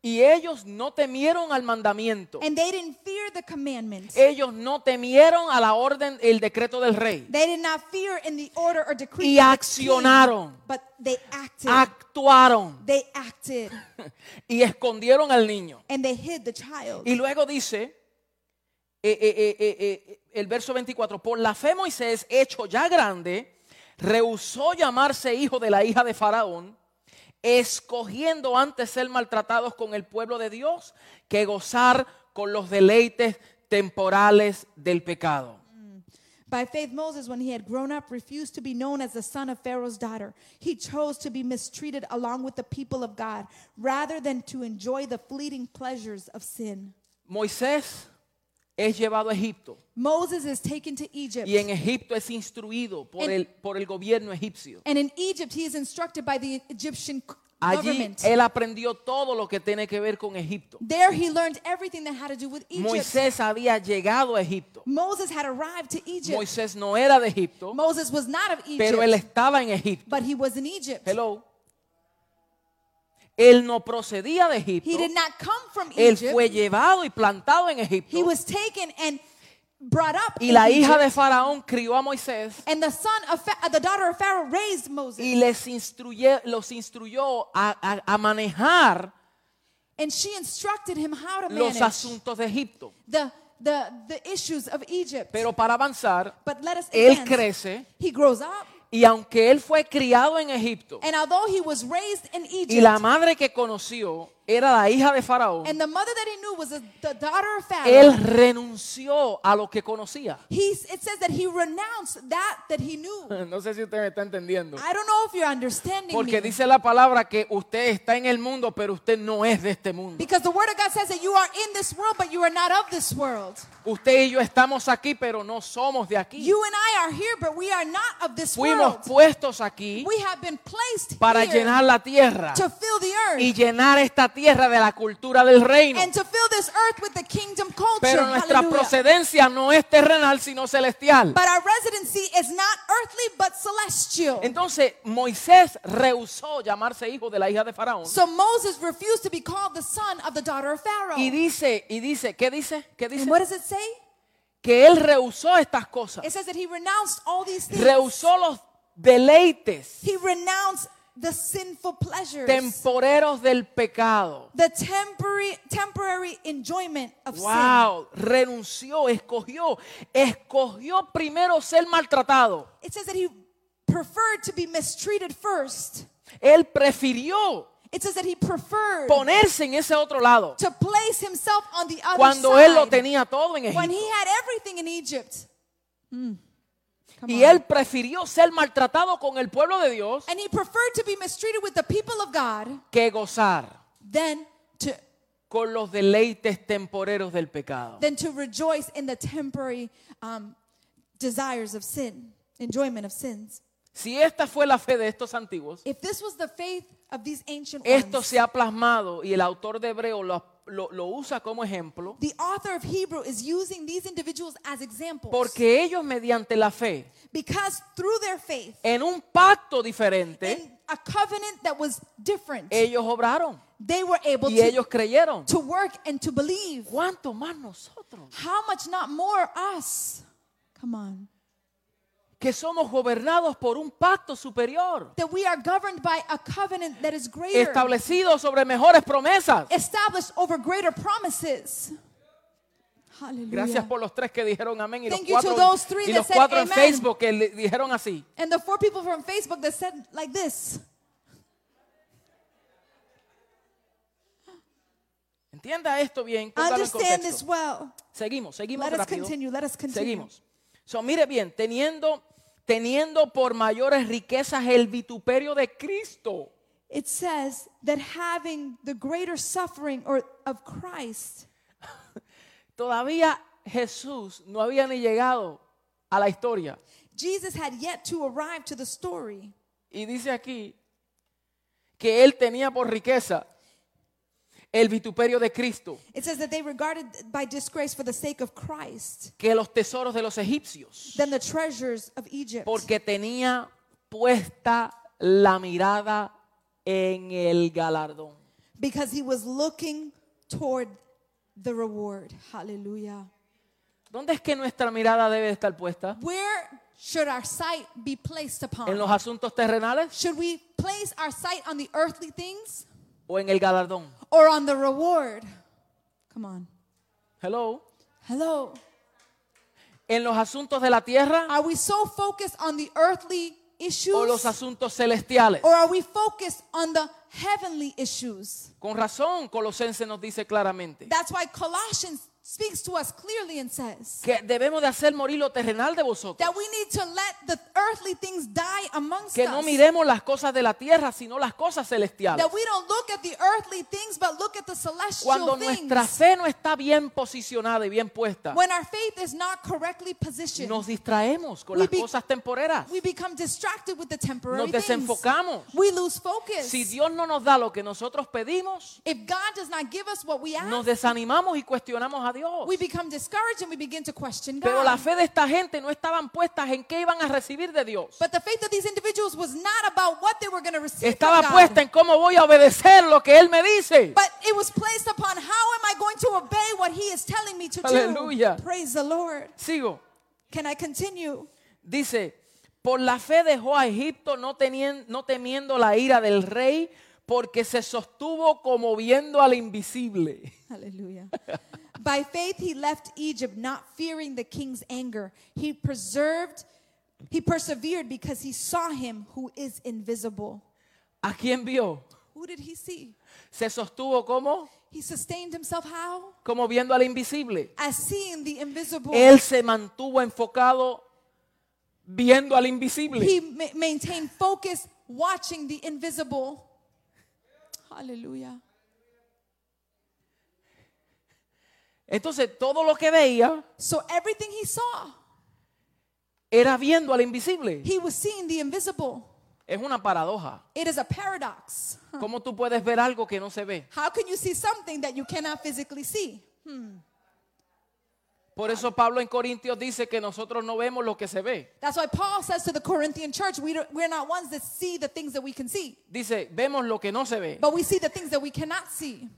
Y ellos no temieron al mandamiento. And they didn't fear the commandment. Ellos no temieron a la orden, el decreto del rey. They did not fear in the order or decree. Y accionaron. king, but they acted. Actuaron they acted. y escondieron al niño. And they hid the child. Y luego dice, eh, eh, eh, eh, eh, el verso 24, por la fe Moisés, hecho ya grande, rehusó llamarse hijo de la hija de Faraón, escogiendo antes ser maltratados con el pueblo de Dios que gozar con los deleites temporales del pecado. By faith, Moses, when he had grown up, refused to be known as the son of Pharaoh's daughter. He chose to be mistreated along with the people of God rather than to enjoy the fleeting pleasures of sin. Moisés es llevado a Egipto Moses is taken to Egypt. y en Egipto es instruido por En- el, por el gobierno egipcio. And in Egypt, he is instructed by the Egyptian Allí él aprendió todo lo que tiene que ver con Egipto. There, he learned everything that had to do with Egypt. Moisés había llegado a Egipto. Moses had arrived to Egypt. Moisés no era de Egipto, Moses was not of Egypt, pero él estaba en Egipto. but he was in Egypt. Hello. Él no procedía de Egipto. He did not come from Él Egypt. fue llevado y plantado en Egipto. He was taken and brought up Y in la hija Egypt. de Faraón crió a Moisés And the son of Fa- uh, the daughter of Pharaoh raised Moses. y les instruye- los instruyó a, a- a manejar and she instructed him how to los manage asuntos de Egipto. the, the, the issues of Egypt. Pero para avanzar, but let us él advance. crece He grows up. Y aunque él fue criado en Egipto And although he was raised in Egypt, y la madre que conoció era la hija de Faraón, and the mother that he knew was the, daughter of Pharaoh, él renunció a lo que conocía. he's, it says that he renounced that that he knew. No sé si usted me está entendiendo. I don't know if you're understanding Porque me. dice la palabra que usted está en el mundo, pero usted no es de este mundo. Because the word of God says that you are in this world, but you are not of this world. Usted y yo estamos aquí, pero no somos de aquí. You and I are here, but we are not of this Fuimos world. puestos aquí We have been placed para here llenar la tierra to fill the earth y llenar esta tierra de la cultura del reino. and to fill this earth with the kingdom culture. Pero nuestra Hallelujah. procedencia no es terrenal, sino celestial. But our residency is not earthly, but celestial. Entonces Moisés rehusó llamarse hijo de la hija de Faraón. So Moses refused to be called the son of the daughter of Pharaoh. Y dice, y dice, ¿qué dice? ¿Qué dice? And what does it say? Que él rehusó estas cosas. It says that he renounced all these things. Rehusó los deleites He renounced the sinful pleasures, temporeros del pecado. the temporary, temporary enjoyment of sin. Wow, renunció, escogió, escogió primero ser maltratado. It says that he preferred to be mistreated first. Él prefirió It says that he preferred ponerse en ese otro lado to place himself on the other cuando side él lo tenía todo en when he Egipto. had everything in Egypt. Mm. Y él prefirió ser maltratado con el pueblo de Dios and he preferred to be mistreated with the people of God que gozar than to con los deleites temporeros del pecado. than to rejoice in the temporary um, desires of sin, enjoyment of sins. Si esta fue la fe de estos antiguos, If this was the faith of these ancient esto se ha plasmado y el autor de Hebreo lo, lo- lo usa como ejemplo the author of Hebrew is using these individuals as examples porque ellos mediante la fe because through their faith en un pacto diferente, in a covenant that was different, ellos obraron they were able y to, ellos creyeron. to work and to believe. ¿Cuánto más nosotros? How much not more us? Come on. Que somos gobernados por un pacto superior, That we are governed by a covenant that is greater, establecido sobre mejores promesas. established over greater promises. Hallelujah. Gracias por los tres que dijeron amén y los Thank to cuatro, those three y los said cuatro en. Facebook que le dijeron así. And the four people from Facebook that said like this. Entienda esto bien, Understand this well. Seguimos, seguimos Let us rápido. continue. Let us continue. Seguimos. So, mire bien, teniendo, teniendo por mayores riquezas el vituperio de Cristo. It says that having the greater suffering or of Christ, Todavía Jesús no había ni llegado a la historia. Jesus had yet to arrive to the story. Y dice aquí que él tenía por riqueza el vituperio de Cristo, It says that they regarded by disgrace for the sake of Christ que los tesoros de los egipcios, than the treasures of Egypt. porque tenía puesta la mirada en el galardón. Because he was looking toward the reward. Hallelujah. ¿Dónde es que nuestra mirada debe estar puesta? Where should our sight be placed upon? ¿En los asuntos terrenales Should we place our sight on the earthly things o en el galardón? or on the reward? Come on. Hello. Hello. ¿En los asuntos de la tierra Are we so focused on the earthly issues o los asuntos celestiales? or are we focused on the heavenly issues? Con razón, Colosenses nos dice claramente That's why Colossians speaks to us clearly and says que debemos de hacer morir lo terrenal de vosotros. that we need to let the earthly things die amongst Que no miremos las cosas de la tierra, sino las cosas celestiales. That we don't look at the earthly things but look at the celestial Cuando things. nuestra fe no está bien posicionada y bien puesta, When our faith is not correctly positioned, nos distraemos con We las cosas temporeras. we become distracted with the temporary Nos things. desenfocamos. We lose focus. Si Dios no nos da lo que nosotros pedimos, if God does not give us what we ask, nos desanimamos y cuestionamos a Dios. we become discouraged and we begin to question God. Pero la fe de esta gente no estaban puestas en qué iban a recibir de Dios. But the faith of these individuals was not about what they were going to receive Estaba from God. puesta en cómo voy a obedecer lo que Él me dice. But it was placed upon how am I going to obey what he is telling me to Aleluya. do? Praise the Lord. Sigo. Can I continue? Dice, por la fe dejó a Egipto no, tenien- no temiendo la ira del rey, porque se sostuvo como viendo al invisible. Hallelujah. By faith he left Egypt not fearing the king's anger. He preserved he persevered because he saw him who is invisible. ¿A quién vio? Who did he see? Se sostuvo como, He sustained himself how? como viendo al invisible. As seeing the invisible. Él se mantuvo enfocado viendo al invisible. He ma- maintained focus watching the invisible. Hallelujah. Entonces todo lo que veía So everything he saw, era viendo al invisible. he was seeing the invisible. Es una paradoja. It is a paradox. ¿Cómo tú puedes ver algo que no se ve? How can you see something that you cannot physically see? Por eso Pablo en Corintios dice que nosotros no vemos lo que se ve. That's why Paul says to the Corinthian church, we we're not ones that see the things that we can see, Dice, vemos lo que no se ve. but we see the things that we cannot see.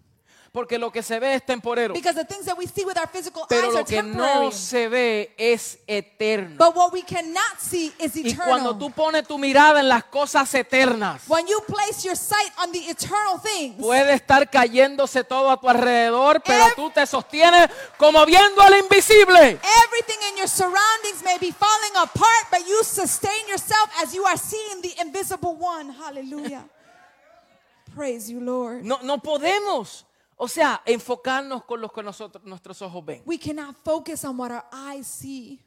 Porque lo que se ve es temporero. Because the things that we see with our physical Pero eyes lo are que temporary. no se ve es eterno. But what we cannot see is Y cuando eternal. tú pones tu mirada en las cosas eternas, When you place your sight on the eternal things, puede estar cayéndose todo a tu alrededor, pero Ev- tú te sostienes como viendo al invisible. everything in your surroundings may be falling apart, but you sustain yourself as you are seeing the invisible one. Hallelujah. Praise you, Lord. No, no podemos, o sea, enfocarnos con los que nosotros, nuestros ojos ven. We cannot focus on what our eyes see.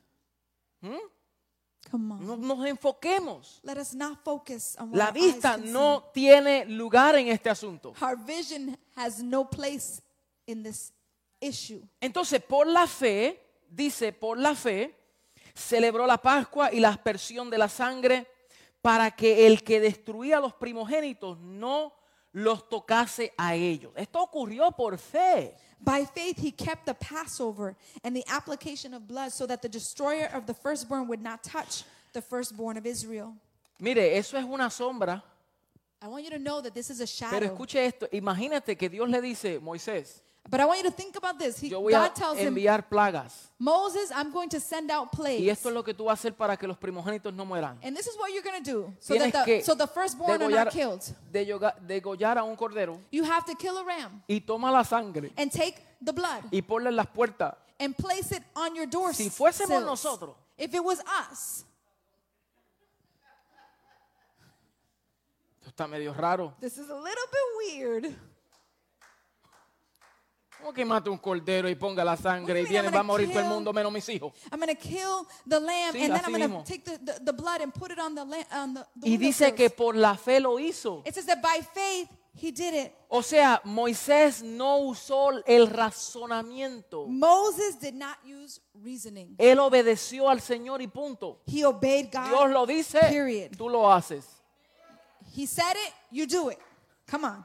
Come on. No nos enfoquemos. Let us not focus on what La our eyes vista can no tiene lugar en este asunto. see. Our vision has no place in this issue. Entonces, por la fe, dice, por la fe, celebró la Pascua y la aspersión de la sangre para que el que destruía a los primogénitos no los tocase a ellos. Esto ocurrió por fe. By faith, he kept the Passover and the application of blood so that the destroyer of the firstborn would not touch the firstborn of Israel. Mire, eso es una sombra, I want you to know that this is a pero shadow. escuche esto. Imagínate que Dios le dice, Moisés, But I want you to think about this. He, yo voy a God tells him, enviar plagas. Moses, I'm going to send out Y plagues. esto es lo que tú vas a hacer para que los primogénitos no mueran. And this is what you're going to do so Tienes that que the, so the firstborn are degollar, not killed. deyoga- degollar a un cordero You have to kill a ram y toma la sangre and take the blood y ponla en las puertas. and place it on your doors. Si fuésemos nosotros, if it was us, esto está medio raro. this is a little bit weird. ¿Cómo que mate un cordero y ponga la sangre y viene, I'm va a morir todo el mundo menos mis hijos? I'm going to kill the lamb Sí, and then así I'm going to take the, the, the blood and put it on the lamb. On the, the Y dice que por la fe lo hizo. It says that by faith he did it. O sea, Moisés no usó el razonamiento. Moses did not use reasoning. Él obedeció al Señor y punto. He obeyed God. Dios lo dice, Period. tú lo haces. He said it, you do it. Come on.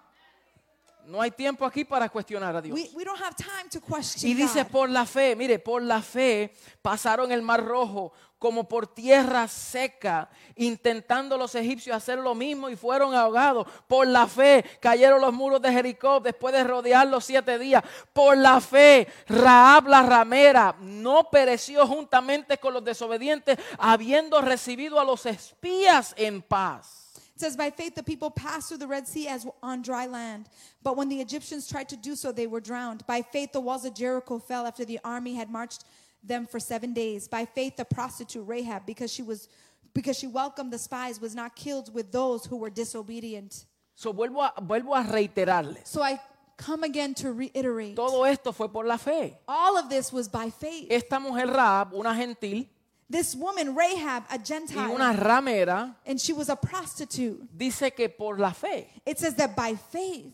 No hay tiempo aquí para cuestionar a Dios. We, we don't have time to question Y dice, God. por la fe, mire, por la fe pasaron el mar rojo como por tierra seca, intentando los egipcios hacer lo mismo y fueron ahogados. Por la fe cayeron los muros de Jericó después de rodearlos siete días. Por la fe, Raab la ramera no pereció juntamente con los desobedientes, habiendo recibido a los espías en paz. It says, By faith the people passed through the Red Sea as on dry land. But when the Egyptians tried to do so, they were drowned. By faith the walls of Jericho fell after the army had marched them for seven days. By faith the prostitute Rahab, because she was because she welcomed the spies, was not killed with those who were disobedient. So, vuelvo, a, vuelvo a reiterarles. So I come again to reiterate. Todo esto fue por la fe. All of this was by faith. Esta mujer Raab, una gentil This woman, Rahab, a y Gentile, una ramera, and she was a prostitute. dice que por la fe It says that by faith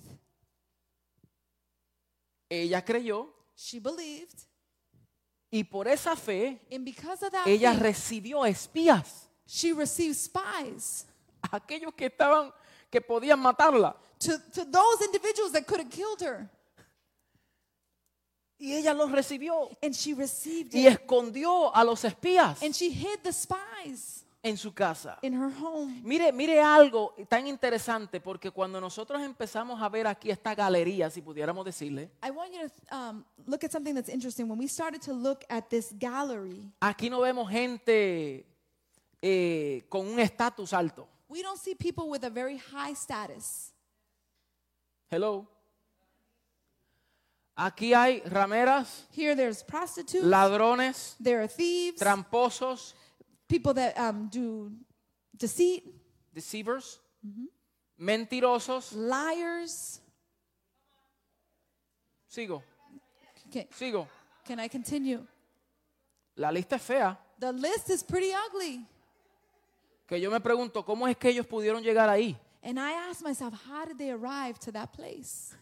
ella creyó she believed, y por esa fe and because of that ella faith, recibió espías, she received spies aquellos que estaban que podían matarla to, to those individuals that could have killed her. Y ella los recibió And she received y it. escondió a los espías And she hid the spies en su casa. in her home. Mire, mire algo tan interesante porque cuando nosotros empezamos a ver aquí esta galería, si pudiéramos decirle, I want you to um, look at something that's interesting. When we started to look at this gallery, aquí no vemos gente eh, con un estatus alto. we don't see people with a very high status. Hello. Aquí hay rameras, Here there's prostitutes, ladrones, there are thieves, tramposos, people that um, do deceit, deceivers, mentirosos. liars. Sigo, Okay, sigo. can I continue? La lista es fea. The list is pretty ugly. Que yo me pregunto, ¿cómo es que ellos pudieron llegar ahí? And I asked myself, how did they arrive to that place?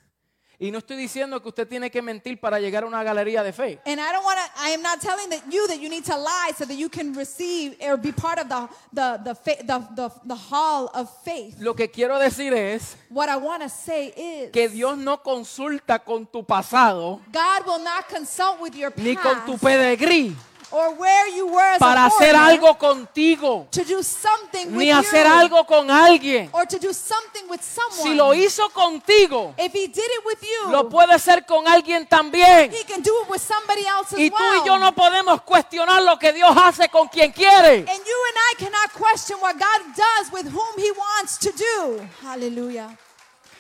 Y no estoy diciendo que usted tiene que mentir para llegar a una galería de fe. And I don't want to, I am not telling that you that you need to lie so that you can receive or be part of the, the, the, fa- the, the, the hall of faith. Lo que quiero decir es What I want to say is que Dios no consulta con tu pasado God will not consult with your ni con tu past pedigrí or where you were as para hacer algo contigo, to do something with ni you hacer algo con alguien. or to do something with someone. Si lo hizo contigo, if he did it with you, lo puede hacer con alguien también. he can do it with somebody else as Y tú y yo no podemos cuestionar lo que Dios hace con quien quiere. And you and I cannot question what God does with whom He wants to do. Hallelujah.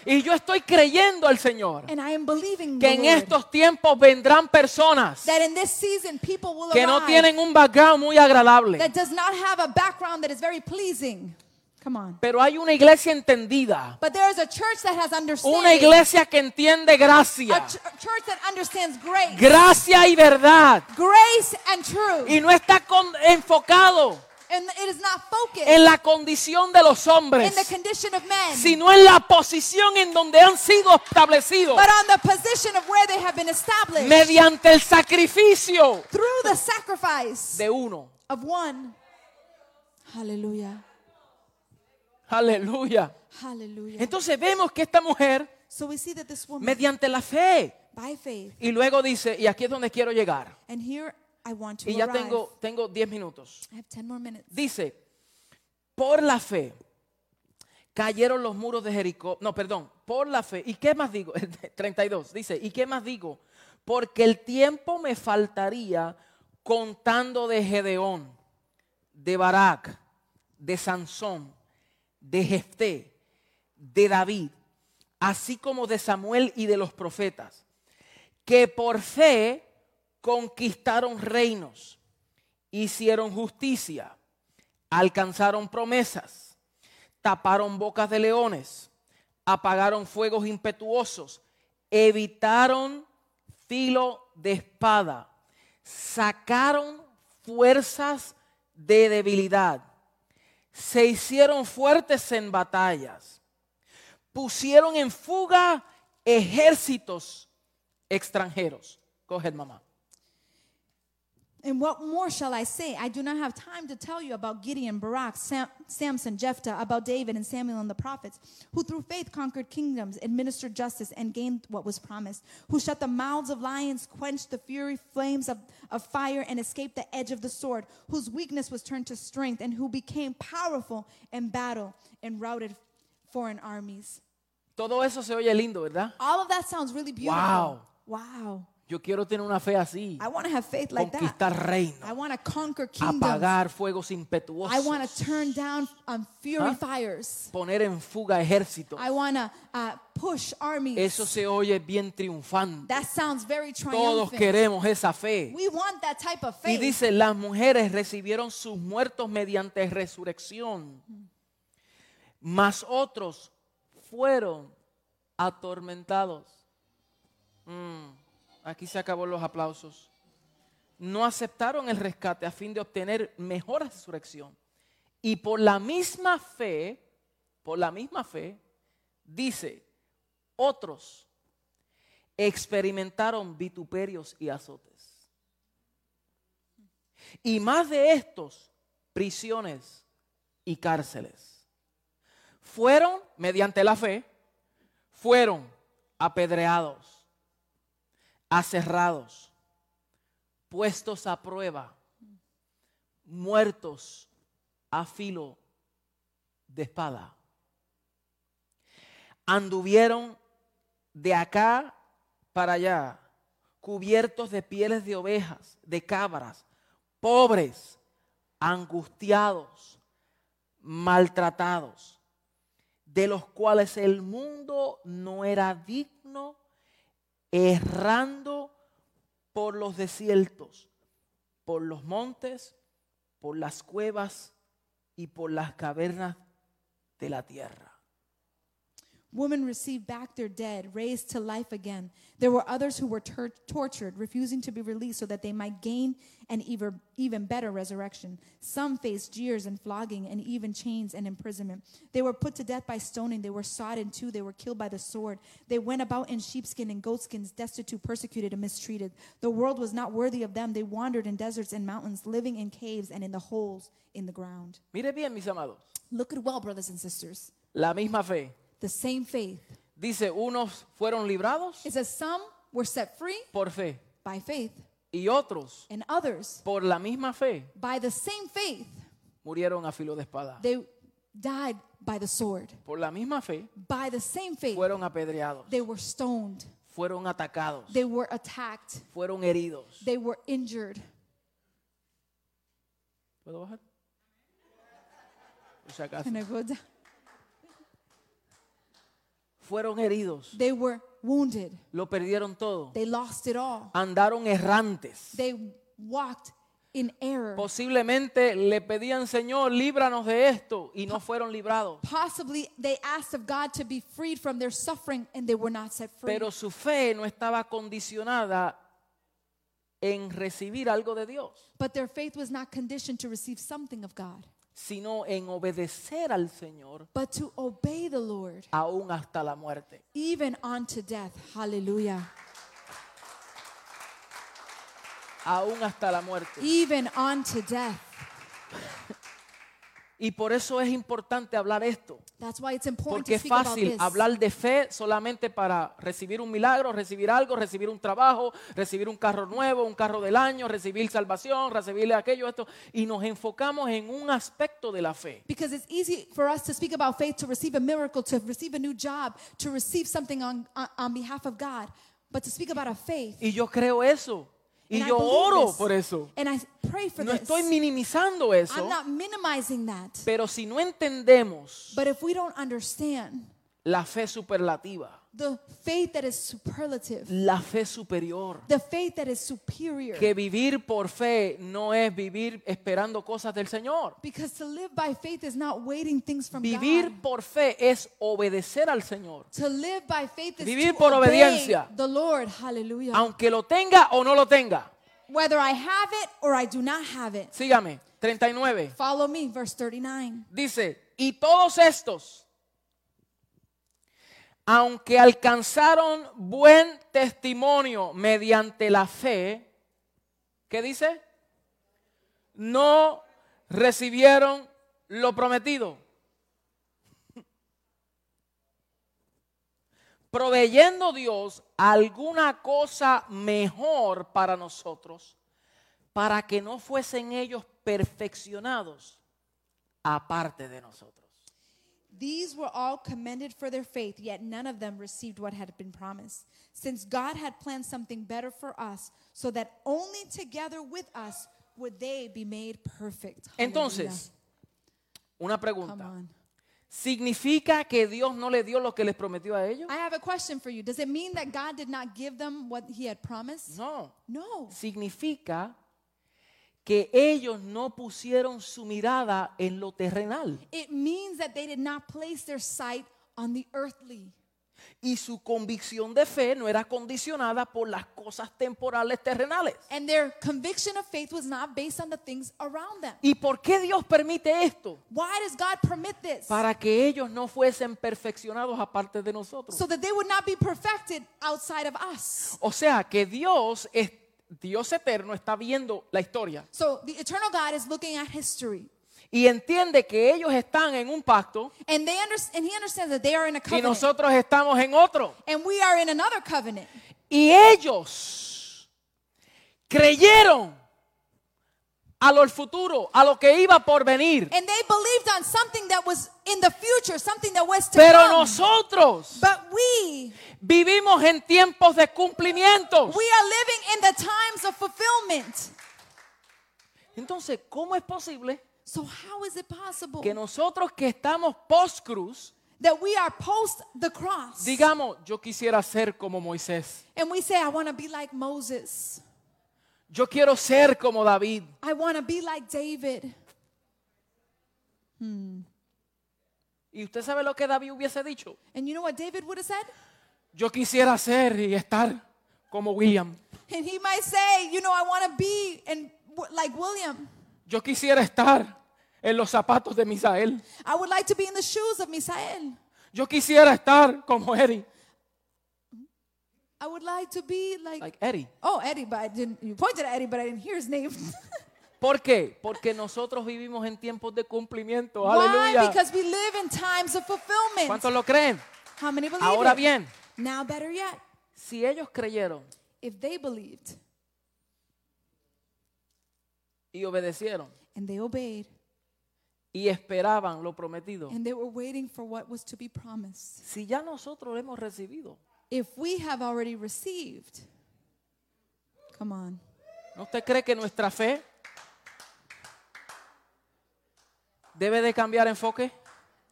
Y yo estoy creyendo al Señor And I am believing que en estos tiempos vendrán personas that in this season people will que no tienen un background muy agradable. that does not have a background that is very pleasing. Come on. Pero hay una iglesia entendida. But there is a church that has understanding. Una iglesia que entiende gracia. ch- a church that understands grace. Gracia y verdad. grace and truth. Y no está con- enfocado and it is not focused en la condición de los in the hombres, condition of men. sino en la posición en donde han sido establecidos but on the position of where they have been established mediante el sacrificio through the sacrifice de uno. of one. Hallelujah. Aleluya. Hallelujah. Entonces vemos que esta mujer, So we see that this woman, mediante la fe, by faith, y luego dice, y aquí es donde quiero llegar, and here I want to y ya arrive. tengo, tengo 10 minutos. I have 10 more minutes. Dice, por la fe cayeron los muros de Jericó. No, perdón, por la fe. ¿Y qué más digo? 32. Dice, ¿y qué más digo? Porque el tiempo me faltaría contando de Gedeón, de Barak, de Sansón, de Jefté, de David, así como de Samuel y de los profetas, que por fe conquistaron reinos, hicieron justicia, alcanzaron promesas, taparon bocas de leones, apagaron fuegos impetuosos, evitaron filo de espada, sacaron fuerzas de debilidad, se hicieron fuertes en batallas, pusieron en fuga ejércitos extranjeros. Coge mamá. And what more shall I say? I do not have time to tell you about Gideon, Barak, Sam, Samson, Jephthah, about David and Samuel and the prophets, who through faith conquered kingdoms, administered justice, and gained what was promised, who shut the mouths of lions, quenched the fury flames of, of fire, and escaped the edge of the sword, whose weakness was turned to strength, and who became powerful in battle and routed foreign armies. Todo eso se oye lindo, ¿verdad? All of that sounds really beautiful. Wow. Wow. Yo quiero tener una fe así. I want to have faith like that. Conquistar reinos. I want to conquer kingdoms. Apagar fuegos I impetuosos. want to turn down um, fury Huh? fires. Poner en fuga ejércitos. I want to uh, push armies. Eso se oye bien triunfante. that sounds very Todos triumphant. queremos esa fe. We want that type of Y faith. dice, las mujeres recibieron sus muertos mediante resurrección, mas otros fueron atormentados. Mm, aquí se acabó los aplausos. No aceptaron el rescate a fin de obtener mejor resurrección. Y por la misma fe, por la misma fe, dice, otros experimentaron vituperios y azotes. Y más de estos, prisiones y cárceles. Fueron, mediante la fe, fueron apedreados, aserrados, puestos a prueba, muertos a filo de espada. Anduvieron de acá para allá, cubiertos de pieles de ovejas, de cabras, pobres, angustiados, maltratados, de los cuales el mundo no era digno, errando por los desiertos, por los montes, por las cuevas y por las cavernas de la tierra. Women received back their dead, raised to life again. There were others who were tur- tortured, refusing to be released so that they might gain an even, even better resurrection. Some faced jeers and flogging and even chains and imprisonment. They were put to death by stoning. They were sawed in two. They were killed by the sword. They went about in sheepskin and goatskins, destitute, persecuted, and mistreated. The world was not worthy of them. They wandered in deserts and mountains, living in caves and in the holes in the ground. Mire bien, mis amados, Look at well, brothers and sisters. la misma fe. The same faith. Dice, unos fueron librados It says some were set free por fe by faith, y otros and others por la misma fe by the same faith murieron a filo de espada. they died by the sword. Por la misma fe By the same faith fueron apedreados, they were stoned, fueron atacados, they were attacked, fueron heridos. they were injured. ¿Puedo bajar? Por si acaso. Can I go down? Fueron heridos, They were wounded. lo perdieron todo. They lost it all. Andaron errantes. They walked in error. Posiblemente le pedían, Señor, líbranos de esto, y no fueron librados. Possibly they asked of God to be freed from their suffering and they were not set free. Pero su fe no estaba condicionada en recibir algo de Dios, But their faith was not conditioned to receive something of God, sino en obedecer al Señor but to obey the Lord. aún hasta la muerte. even unto death. Hallelujah. Aún hasta la muerte. Even unto death. Y por eso es importante hablar esto. That's why it's important Porque es fácil this. hablar de fe solamente para recibir un milagro, recibir algo, recibir un trabajo, recibir un carro nuevo, un carro del año, recibir salvación, recibir aquello, esto. Y nos enfocamos en un aspecto de la fe. Because it's easy for us to speak about faith, to receive a miracle, to receive a new job, to receive something on, on, on behalf of God. But to speak about a faith. Y yo creo eso. Y and I yo oro this, por eso. And I pray for No this. estoy minimizando eso. I'm not minimizing that. Pero si no entendemos But if we don't understand la fe superlativa, the faith that is superlative, la fe superior, the faith that is superior, que vivir por fe no es vivir esperando cosas del Señor. because to live by faith is not waiting things from Vivir God. por fe es obedecer al Señor, To live by faith is Vivir to por obediencia. the Lord. Hallelujah. aunque lo tenga o no lo tenga. Whether I have it or I do not have it. Sígame, 39. Follow me, verse 39. Dice, y todos estos, aunque alcanzaron buen testimonio mediante la fe, ¿qué dice? No recibieron lo prometido. Proveyendo Dios alguna cosa mejor para nosotros, para que no fuesen ellos perfeccionados aparte de nosotros. These were all commended for their faith, yet none of them received what had been promised, since God had planned something better for us, so that only together with us would they be made perfect. Entonces, una pregunta. ¿Significa que Dios no les dio lo que les prometió a ellos? I have a question for you. Does it mean that God did not give them what he had promised? No. No. Significa que ellos no pusieron su mirada en lo terrenal It means that they did not place their sight on the earthly. y su convicción de fe no era condicionada por las cosas temporales terrenales. And their conviction of faith was not based on the things around them. ¿Y por qué Dios permite esto? Why does God permit this? Para que ellos no fuesen perfeccionados aparte de nosotros. So that they would not be perfected outside of us. O sea que Dios es Dios eterno está viendo la historia So the eternal God is looking at history. y entiende que ellos están en un pacto And they under, and he understands that they are in a y covenant. nosotros estamos en otro. and we are in another covenant. Y ellos creyeron a lo futuro, a lo que iba por venir. And they believed on something that was in the future, something that was to Pero come. nosotros but we, vivimos en tiempos de cumplimiento. we are living in the times of fulfillment. Entonces, ¿cómo es posible So how is it possible que nosotros que estamos post cruz that we are post the cross digamos, yo quisiera ser como Moisés, and we say, I want to be like Moses. Yo quiero ser como David? I want to be like David. ¿Y usted sabe lo que David hubiese dicho? And you know what David would have said? Yo quisiera ser y estar como William. And he might say, you know, I want to be and like William. Yo quisiera estar en los zapatos de Misael. I would like to be in the shoes of Misael. Yo quisiera estar como Eddie. I would like to be like, Like Eddie. oh Eddie, but I didn't. You pointed at Eddie, but I didn't hear his name. ¿Por qué? Porque nosotros vivimos en tiempos de cumplimiento. Why? Aleluya. Because we live in times of fulfillment. ¿Cuántos lo creen? How many believe Ahora it? bien, Now, better yet, si ellos creyeron if they believed y obedecieron and they obeyed y esperaban lo prometido, and they were waiting for what was to be promised, si ya nosotros lo hemos recibido, if we have already received, come on, ¿no usted cree que nuestra fe debe de cambiar enfoque?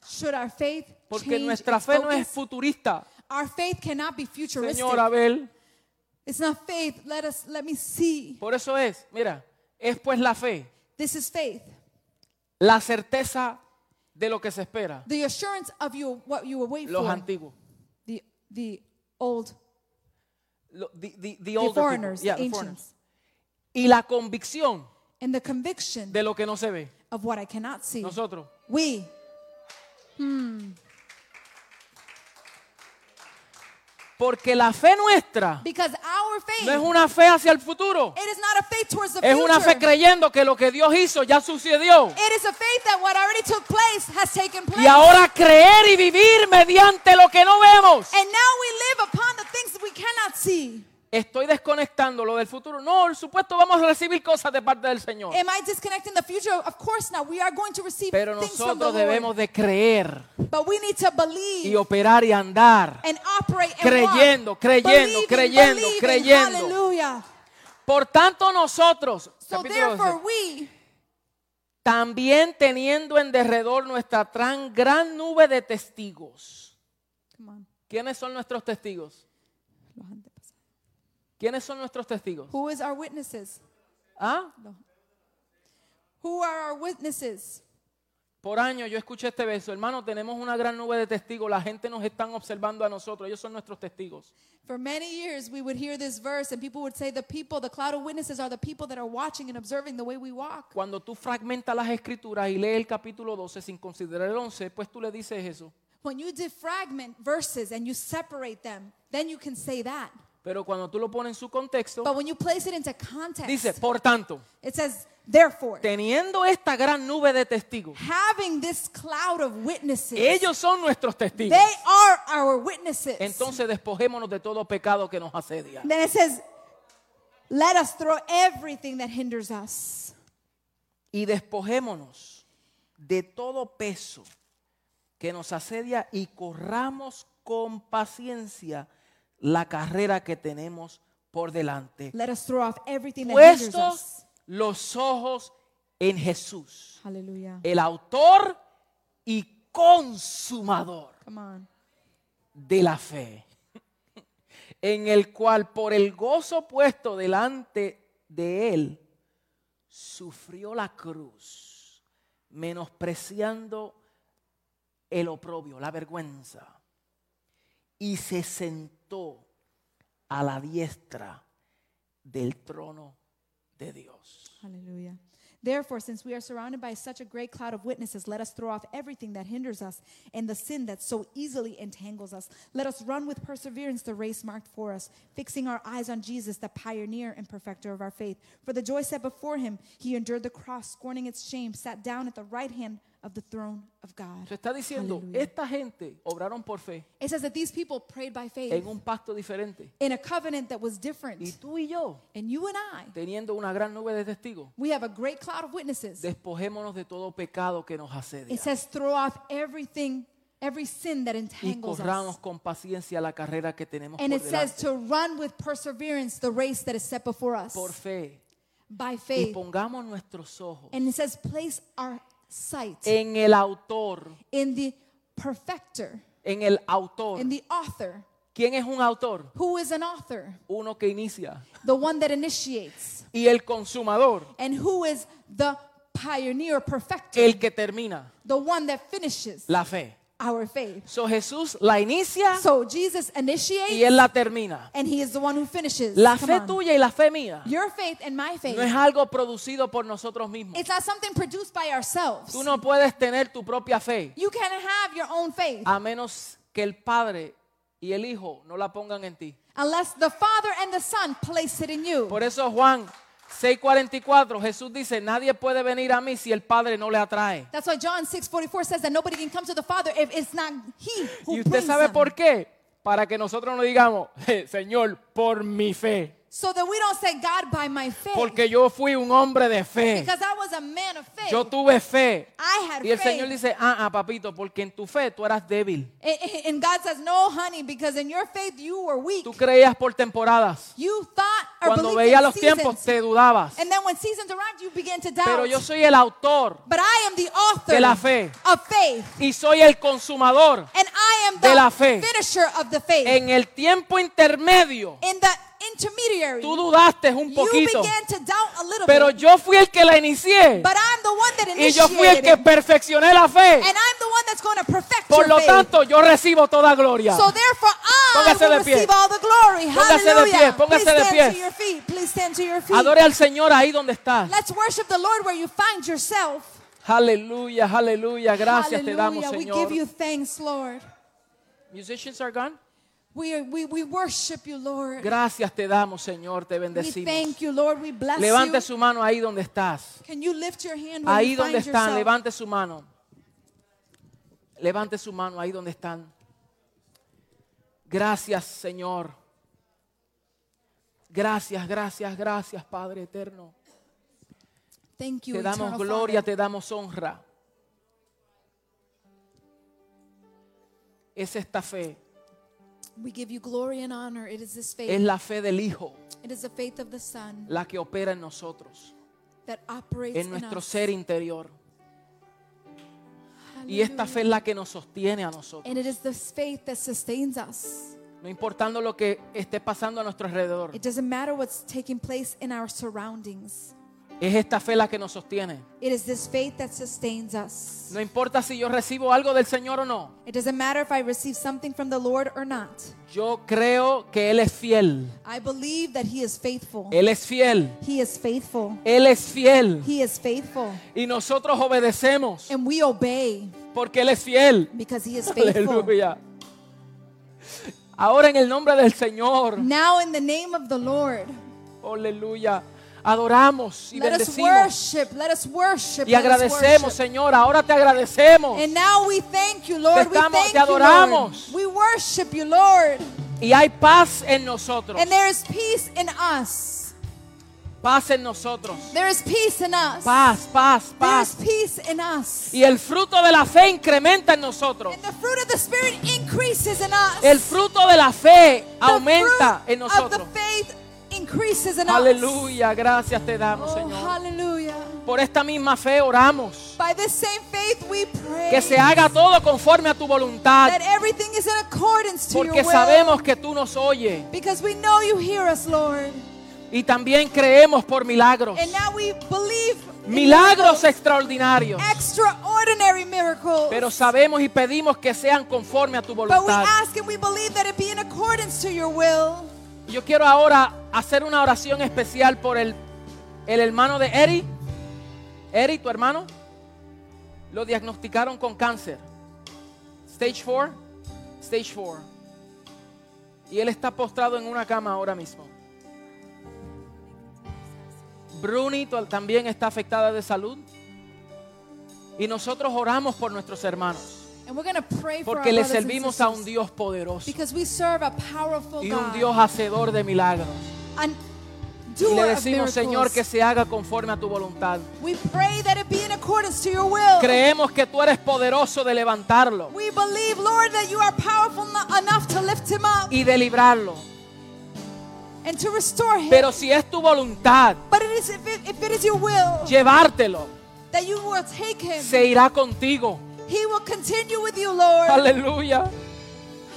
should our faith Porque change nuestra fe no es futurista. Our faith cannot be futuristic. Señor Abel, It's not faith. Let us let me see. por eso es, mira, es pues la fe, This is faith. la certeza de lo que se espera. The assurance of you what you wait Los for. antiguos. The the old Lo- the, the, the the older people. foreigners, Yeah, the the foreigners. ancients. Y la convicción And the conviction de lo que no se ve. of what I cannot see. Nosotros. We. Hmm. Porque la fe nuestra Because our faith, no es una fe hacia el futuro. it is not a faith towards the Es future. una fe creyendo que lo que Dios hizo ya sucedió. It is a faith that what already took place has taken place. Y ahora creer y vivir mediante lo que no vemos. Estoy desconectando lo del futuro. No, por supuesto vamos a recibir cosas de parte del Señor. Am I disconnecting the future? Of course not. We are going to receive Pero things from the nosotros debemos Lord. de creer But we need to y believe operar y andar. and operate and Creyendo, walk. creyendo, Believing, creyendo, believing. creyendo. Hallelujah. Por tanto nosotros, So capítulo therefore 12, we, también teniendo en derredor nuestra tan gran nube de testigos. come on. ¿Quiénes son nuestros testigos? ¿Quiénes son nuestros testigos? Who is our witnesses? ¿Ah? Who are our witnesses? Por año yo escuché este verso, hermano, tenemos una gran nube de testigos, la gente nos están observando a nosotros, ellos son nuestros testigos. For many years, we would hear this verse, and people would say, The people, the cloud of witnesses, are the people that are watching and observing the way we walk. Cuando tú fragmentas las escrituras y lees el capítulo 12 sin considerar el 11, pues tú le dices eso. When you defragment verses and you separate them, then you can say that. Pero cuando tú lo pones en su contexto, But when you place it into context, dice, por tanto, it says, Therefore, teniendo esta gran nube de testigos, having this cloud of witnesses, ellos son nuestros testigos. they are our witnesses. Entonces despojémonos de todo pecado que nos asedia. then it says, Let us throw everything that hinders us. Y despojémonos de todo peso que nos asedia y corramos con paciencia la carrera que tenemos por delante. Let us throw off everything that hinders Puestos us. los ojos en Jesús, Hallelujah. el autor y consumador Come on. de la fe, en el cual por el gozo puesto delante de él, sufrió la cruz, menospreciando el oprobio, la vergüenza, y se sentó a la diestra del trono de Dios. Hallelujah. Therefore, since we are surrounded by such a great cloud of witnesses, let us throw off everything that hinders us and the sin that so easily entangles us. Let us run with perseverance the race marked for us, fixing our eyes on Jesus, the pioneer and perfecter of our faith. For the joy set before him, he endured the cross, scorning its shame, sat down at the right hand of the throne of God. Se está diciendo, Hallelujah. esta gente obraron por fe It says that these people prayed by faith en un pacto diferente. in a covenant that was Y different. tú y yo, And you and I, teniendo una gran nube de testigos, we have a great cloud of witnesses. despojémonos de todo pecado que nos asedia. It says, throw off everything, every sin that y entangles corramos us. con paciencia la carrera que tenemos And por it says delante. to run with perseverance the race that is set before us por fe by y faith. pongamos nuestros ojos And it says, place our sight en el autor, in the perfecter, en el autor. in the author. ¿Quién es un autor? Who is an author? Uno que inicia. The one that initiates. Y el consumador, And who is the pioneer, perfecter? el que termina The one that finishes la fe. Our faith. So Jesús la inicia So Jesus y initiates él la termina. and he is the one who finishes. La Come fe on. tuya y la fe mía Your faith and my faith. no es algo producido por nosotros mismos. It's not something produced by ourselves. Tú no puedes tener tu propia fe You can have your own faith a menos que el Padre y el Hijo no la pongan en ti. unless the Father and the Son place it in you. Por eso Juan 6:44 Jesús dice, nadie puede venir a mí si el Padre no le atrae. That's why John 6:44 says that nobody can come to the Father if it's not he who ¿Y usted sabe them. por qué? Para que nosotros no digamos, "Eh, Señor, por mi fe. So that we don't say God by my faith. Porque yo fui un hombre de fe. because I was a man of faith. Yo tuve fe. I had Y el faith. Señor dice, ah, ah, papito, porque en tu fe tú eras débil. And- God says, no, honey, because in your faith you were weak. Tú creías por temporadas. You thought or Cuando veías los tiempos seasons. te dudabas. And then when seasons arrived, you began to doubt. Pero yo soy el autor but I am the author de la fe. of faith. y soy el consumador And I am de the la fe. finisher of the faith. en el tiempo intermedio. in the intermediary, Tú dudaste un you poquito, began to doubt a little pero bit. yo fui el que la inicié But I'm the one that y yo fui el initiated que perfeccioné la fe. And I'm the one that's going to perfect Por lo faith. tanto, yo recibo toda gloria. so therefore I Póngase will de pie. receive all the glory. Póngase de Hallelujah. pie, póngase Please de stand pie. to your feet. Please stand to your feet. Adore al Señor ahí donde estás. Let's worship the Lord where you find yourself. Aleluya, aleluya. Gracias te damos, Hallelujah. We Señor. give you thanks, Lord. Musicians are gone. We, we, we worship you, Lord. Gracias te damos, Señor, te We bendecimos. thank you, Lord. We bless Levante you. su mano ahí donde estás. Can you lift your hand where Ahí you donde find están, yourself? levante su mano. Levante su mano ahí donde están. Gracias, Señor. Gracias, gracias, gracias, Padre eterno. Thank you, Te damos gloria, Father. te damos honra. Es esta fe, We give you glory and honor. It is this faith. es la fe del Hijo it is the faith of the Son la que opera en nosotros, that operates en in nuestro us. ser interior. Y esta fe es la que nos sostiene a nosotros. And it is this faith that sustains us. No importando lo que esté pasando a nuestro alrededor. It doesn't matter what's taking place in our surroundings. Es esta fe la que nos sostiene. It is this faith that sustains us. No importa si yo recibo algo del Señor o no. It doesn't matter if I receive something from the Lord or not. Yo creo que Él es fiel. I believe that He is faithful. Él es fiel. He is faithful. Él es fiel. He is faithful. Y nosotros obedecemos And we obey porque Él es fiel. because He is faithful. Aleluya. Ahora en el nombre del Señor. Now, in the name of the Lord, Aleluya. Adoramos y let us bendecimos. worship. Let us worship. Y us agradecemos. Señor. Ahora te agradecemos. And now we thank you, Lord. Te We estamos- thank te you, Lord. adoramos. We worship you, Lord. Y hay paz en nosotros. And there is peace in us. Paz en nosotros. There is peace in us. Paz, paz, There is paz. peace in us. Y el fruto de la fe incrementa en nosotros. And the fruit of the Spirit increases in us. El fruto de la fe The aumenta fruit en Of the nosotros. faith increases in us. Aleluya, gracias te damos, Oh, Señor. hallelujah. Por esta misma fe oramos. By this same faith we pray Que se haga todo conforme a tu voluntad. that everything is in accordance to Porque your will. sabemos que tú nos oyes. Because we know you hear us, Lord. Y también creemos por milagros. And now we believe Milagros extraordinarios. extraordinary miracles. Pero sabemos y pedimos que sean conforme a tu but we voluntad. ask and we believe that it be in accordance to your will. Yo quiero ahora hacer una oración especial por el, el hermano de Eri. Eri, tu hermano, lo diagnosticaron con cáncer. Stage 4. Stage 4. Y él está postrado en una cama ahora mismo. Bruni también está afectada de salud. Y nosotros oramos por nuestros hermanos. And we're going to pray for Porque le servimos a un. Dios poderoso. Because we serve a powerful Y un Dios hacedor de milagros. Y le decimos, Señor, que se haga conforme a tu voluntad. We pray that it be in accordance to your will. Creemos que tú eres poderoso de levantarlo We believe, Lord, that you are powerful no- enough to lift him up y de librarlo. and to restore him. Pero si es tu voluntad but it is if it, if it is your will llevártelo, that you will take him, se irá contigo. He will continue with you, Lord. Aleluya.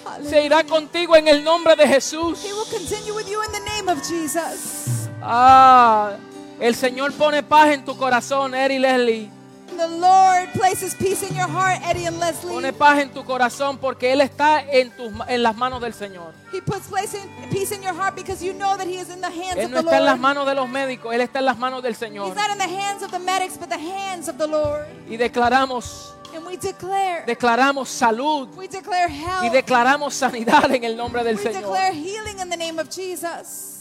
Hallelujah. Se irá contigo en el nombre de Jesús. He will continue with you in the name of Jesus. Ah, el Señor pone paz en tu corazón, Eri Leslie. The Lord places peace in your heart, Eddie and Leslie. Pone paz en tu corazón porque Él está en, tus, ma- en las manos del Señor. He puts place in, peace in your heart because you know that He is in the hands Él of no the está en las Lord. manos de los médicos, Él está en las manos del Señor. He's not in the hands of the medics, but the hands of the Lord. Y declaramos, And we declare, declaramos salud we declare y health. declaramos sanidad en el nombre del We Señor. declare healing in the name of Jesus.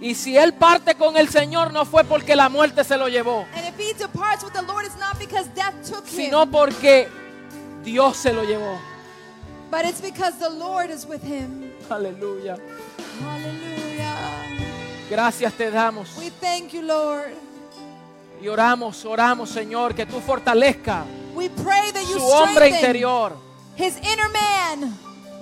Y si Él parte con el Señor no fue porque la muerte se lo llevó, And if he departs with the Lord, it's not because death took him, sino porque Dios se lo llevó. but it's because the Lord is with him. Aleluya. Hallelujah. Gracias te damos. We thank you, Lord. Y oramos, oramos, Señor, que tú fortalezca We pray that you su hombre interior. his inner man.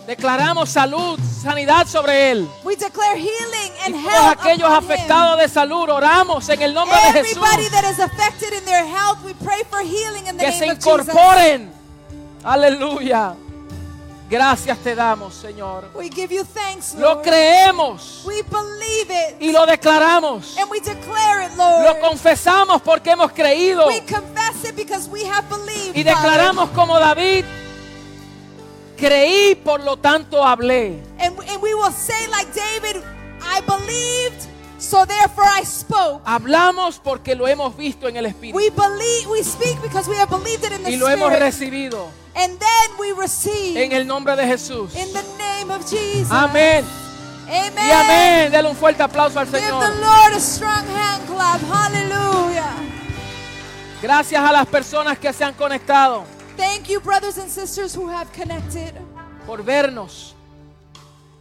Declaramos salud, sanidad sobre él. We declare healing Y and todos health aquellos upon him. afectados de salud, oramos en el nombre de Jesús. Everybody that is affected in their health, we pray for healing in the Que se name of Jesus. incorporen. Aleluya. Gracias te damos, Señor. We give you thanks, Lo Lord. creemos We believe it. y lo declaramos. and we declare it, Lo Lord. confesamos porque hemos creído. we confess it because we have believed. Y Father. declaramos como David, creí, por lo tanto hablé. And, and we will say like David, I believed, so therefore I spoke. Hablamos porque lo hemos visto en el Espíritu. We believe, we speak because we have believed it in the Y lo hemos Spirit. recibido and then we receive en el nombre de Jesús. in the name of Jesus. Amén. Amen. Y amén. Dele un fuerte aplauso al Give Señor. the Lord a strong hand clap. Hallelujah. Gracias a las personas que se han conectado Thank you, brothers and sisters who have connected. por vernos.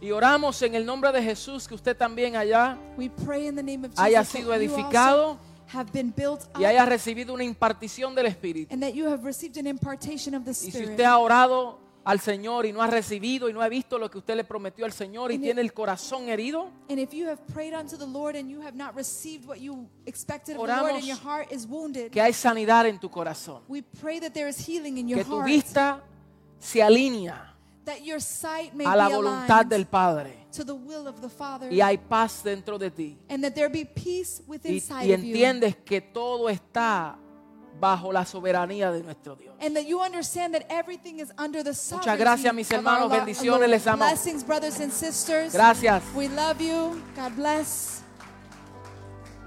Y oramos en el nombre de Jesús que usted también allá We pray in the name of Jesus haya sido edificado also have been built up y haya recibido una impartición del Espíritu. and that you have received an impartation of the Y si Spirit. usted ha orado al Señor y no ha recibido y no ha visto lo que usted le prometió al Señor y tiene el corazón herido, And if you have prayed unto the Lord and you have not received what you expected of the Oramos Lord and your heart is wounded, que hay sanidad en tu corazón, we pray that there is healing in your que tu heart, vista se alinea that your sight may a la be voluntad del Padre to the will of the Father, y hay paz dentro de ti. and that there be peace within Y, y of you. entiendes que todo está bajo la soberanía de nuestro Dios. And that you understand that everything is under the sovereignty gracias, mis hermanos. Bendiciones, les amo. Gracias.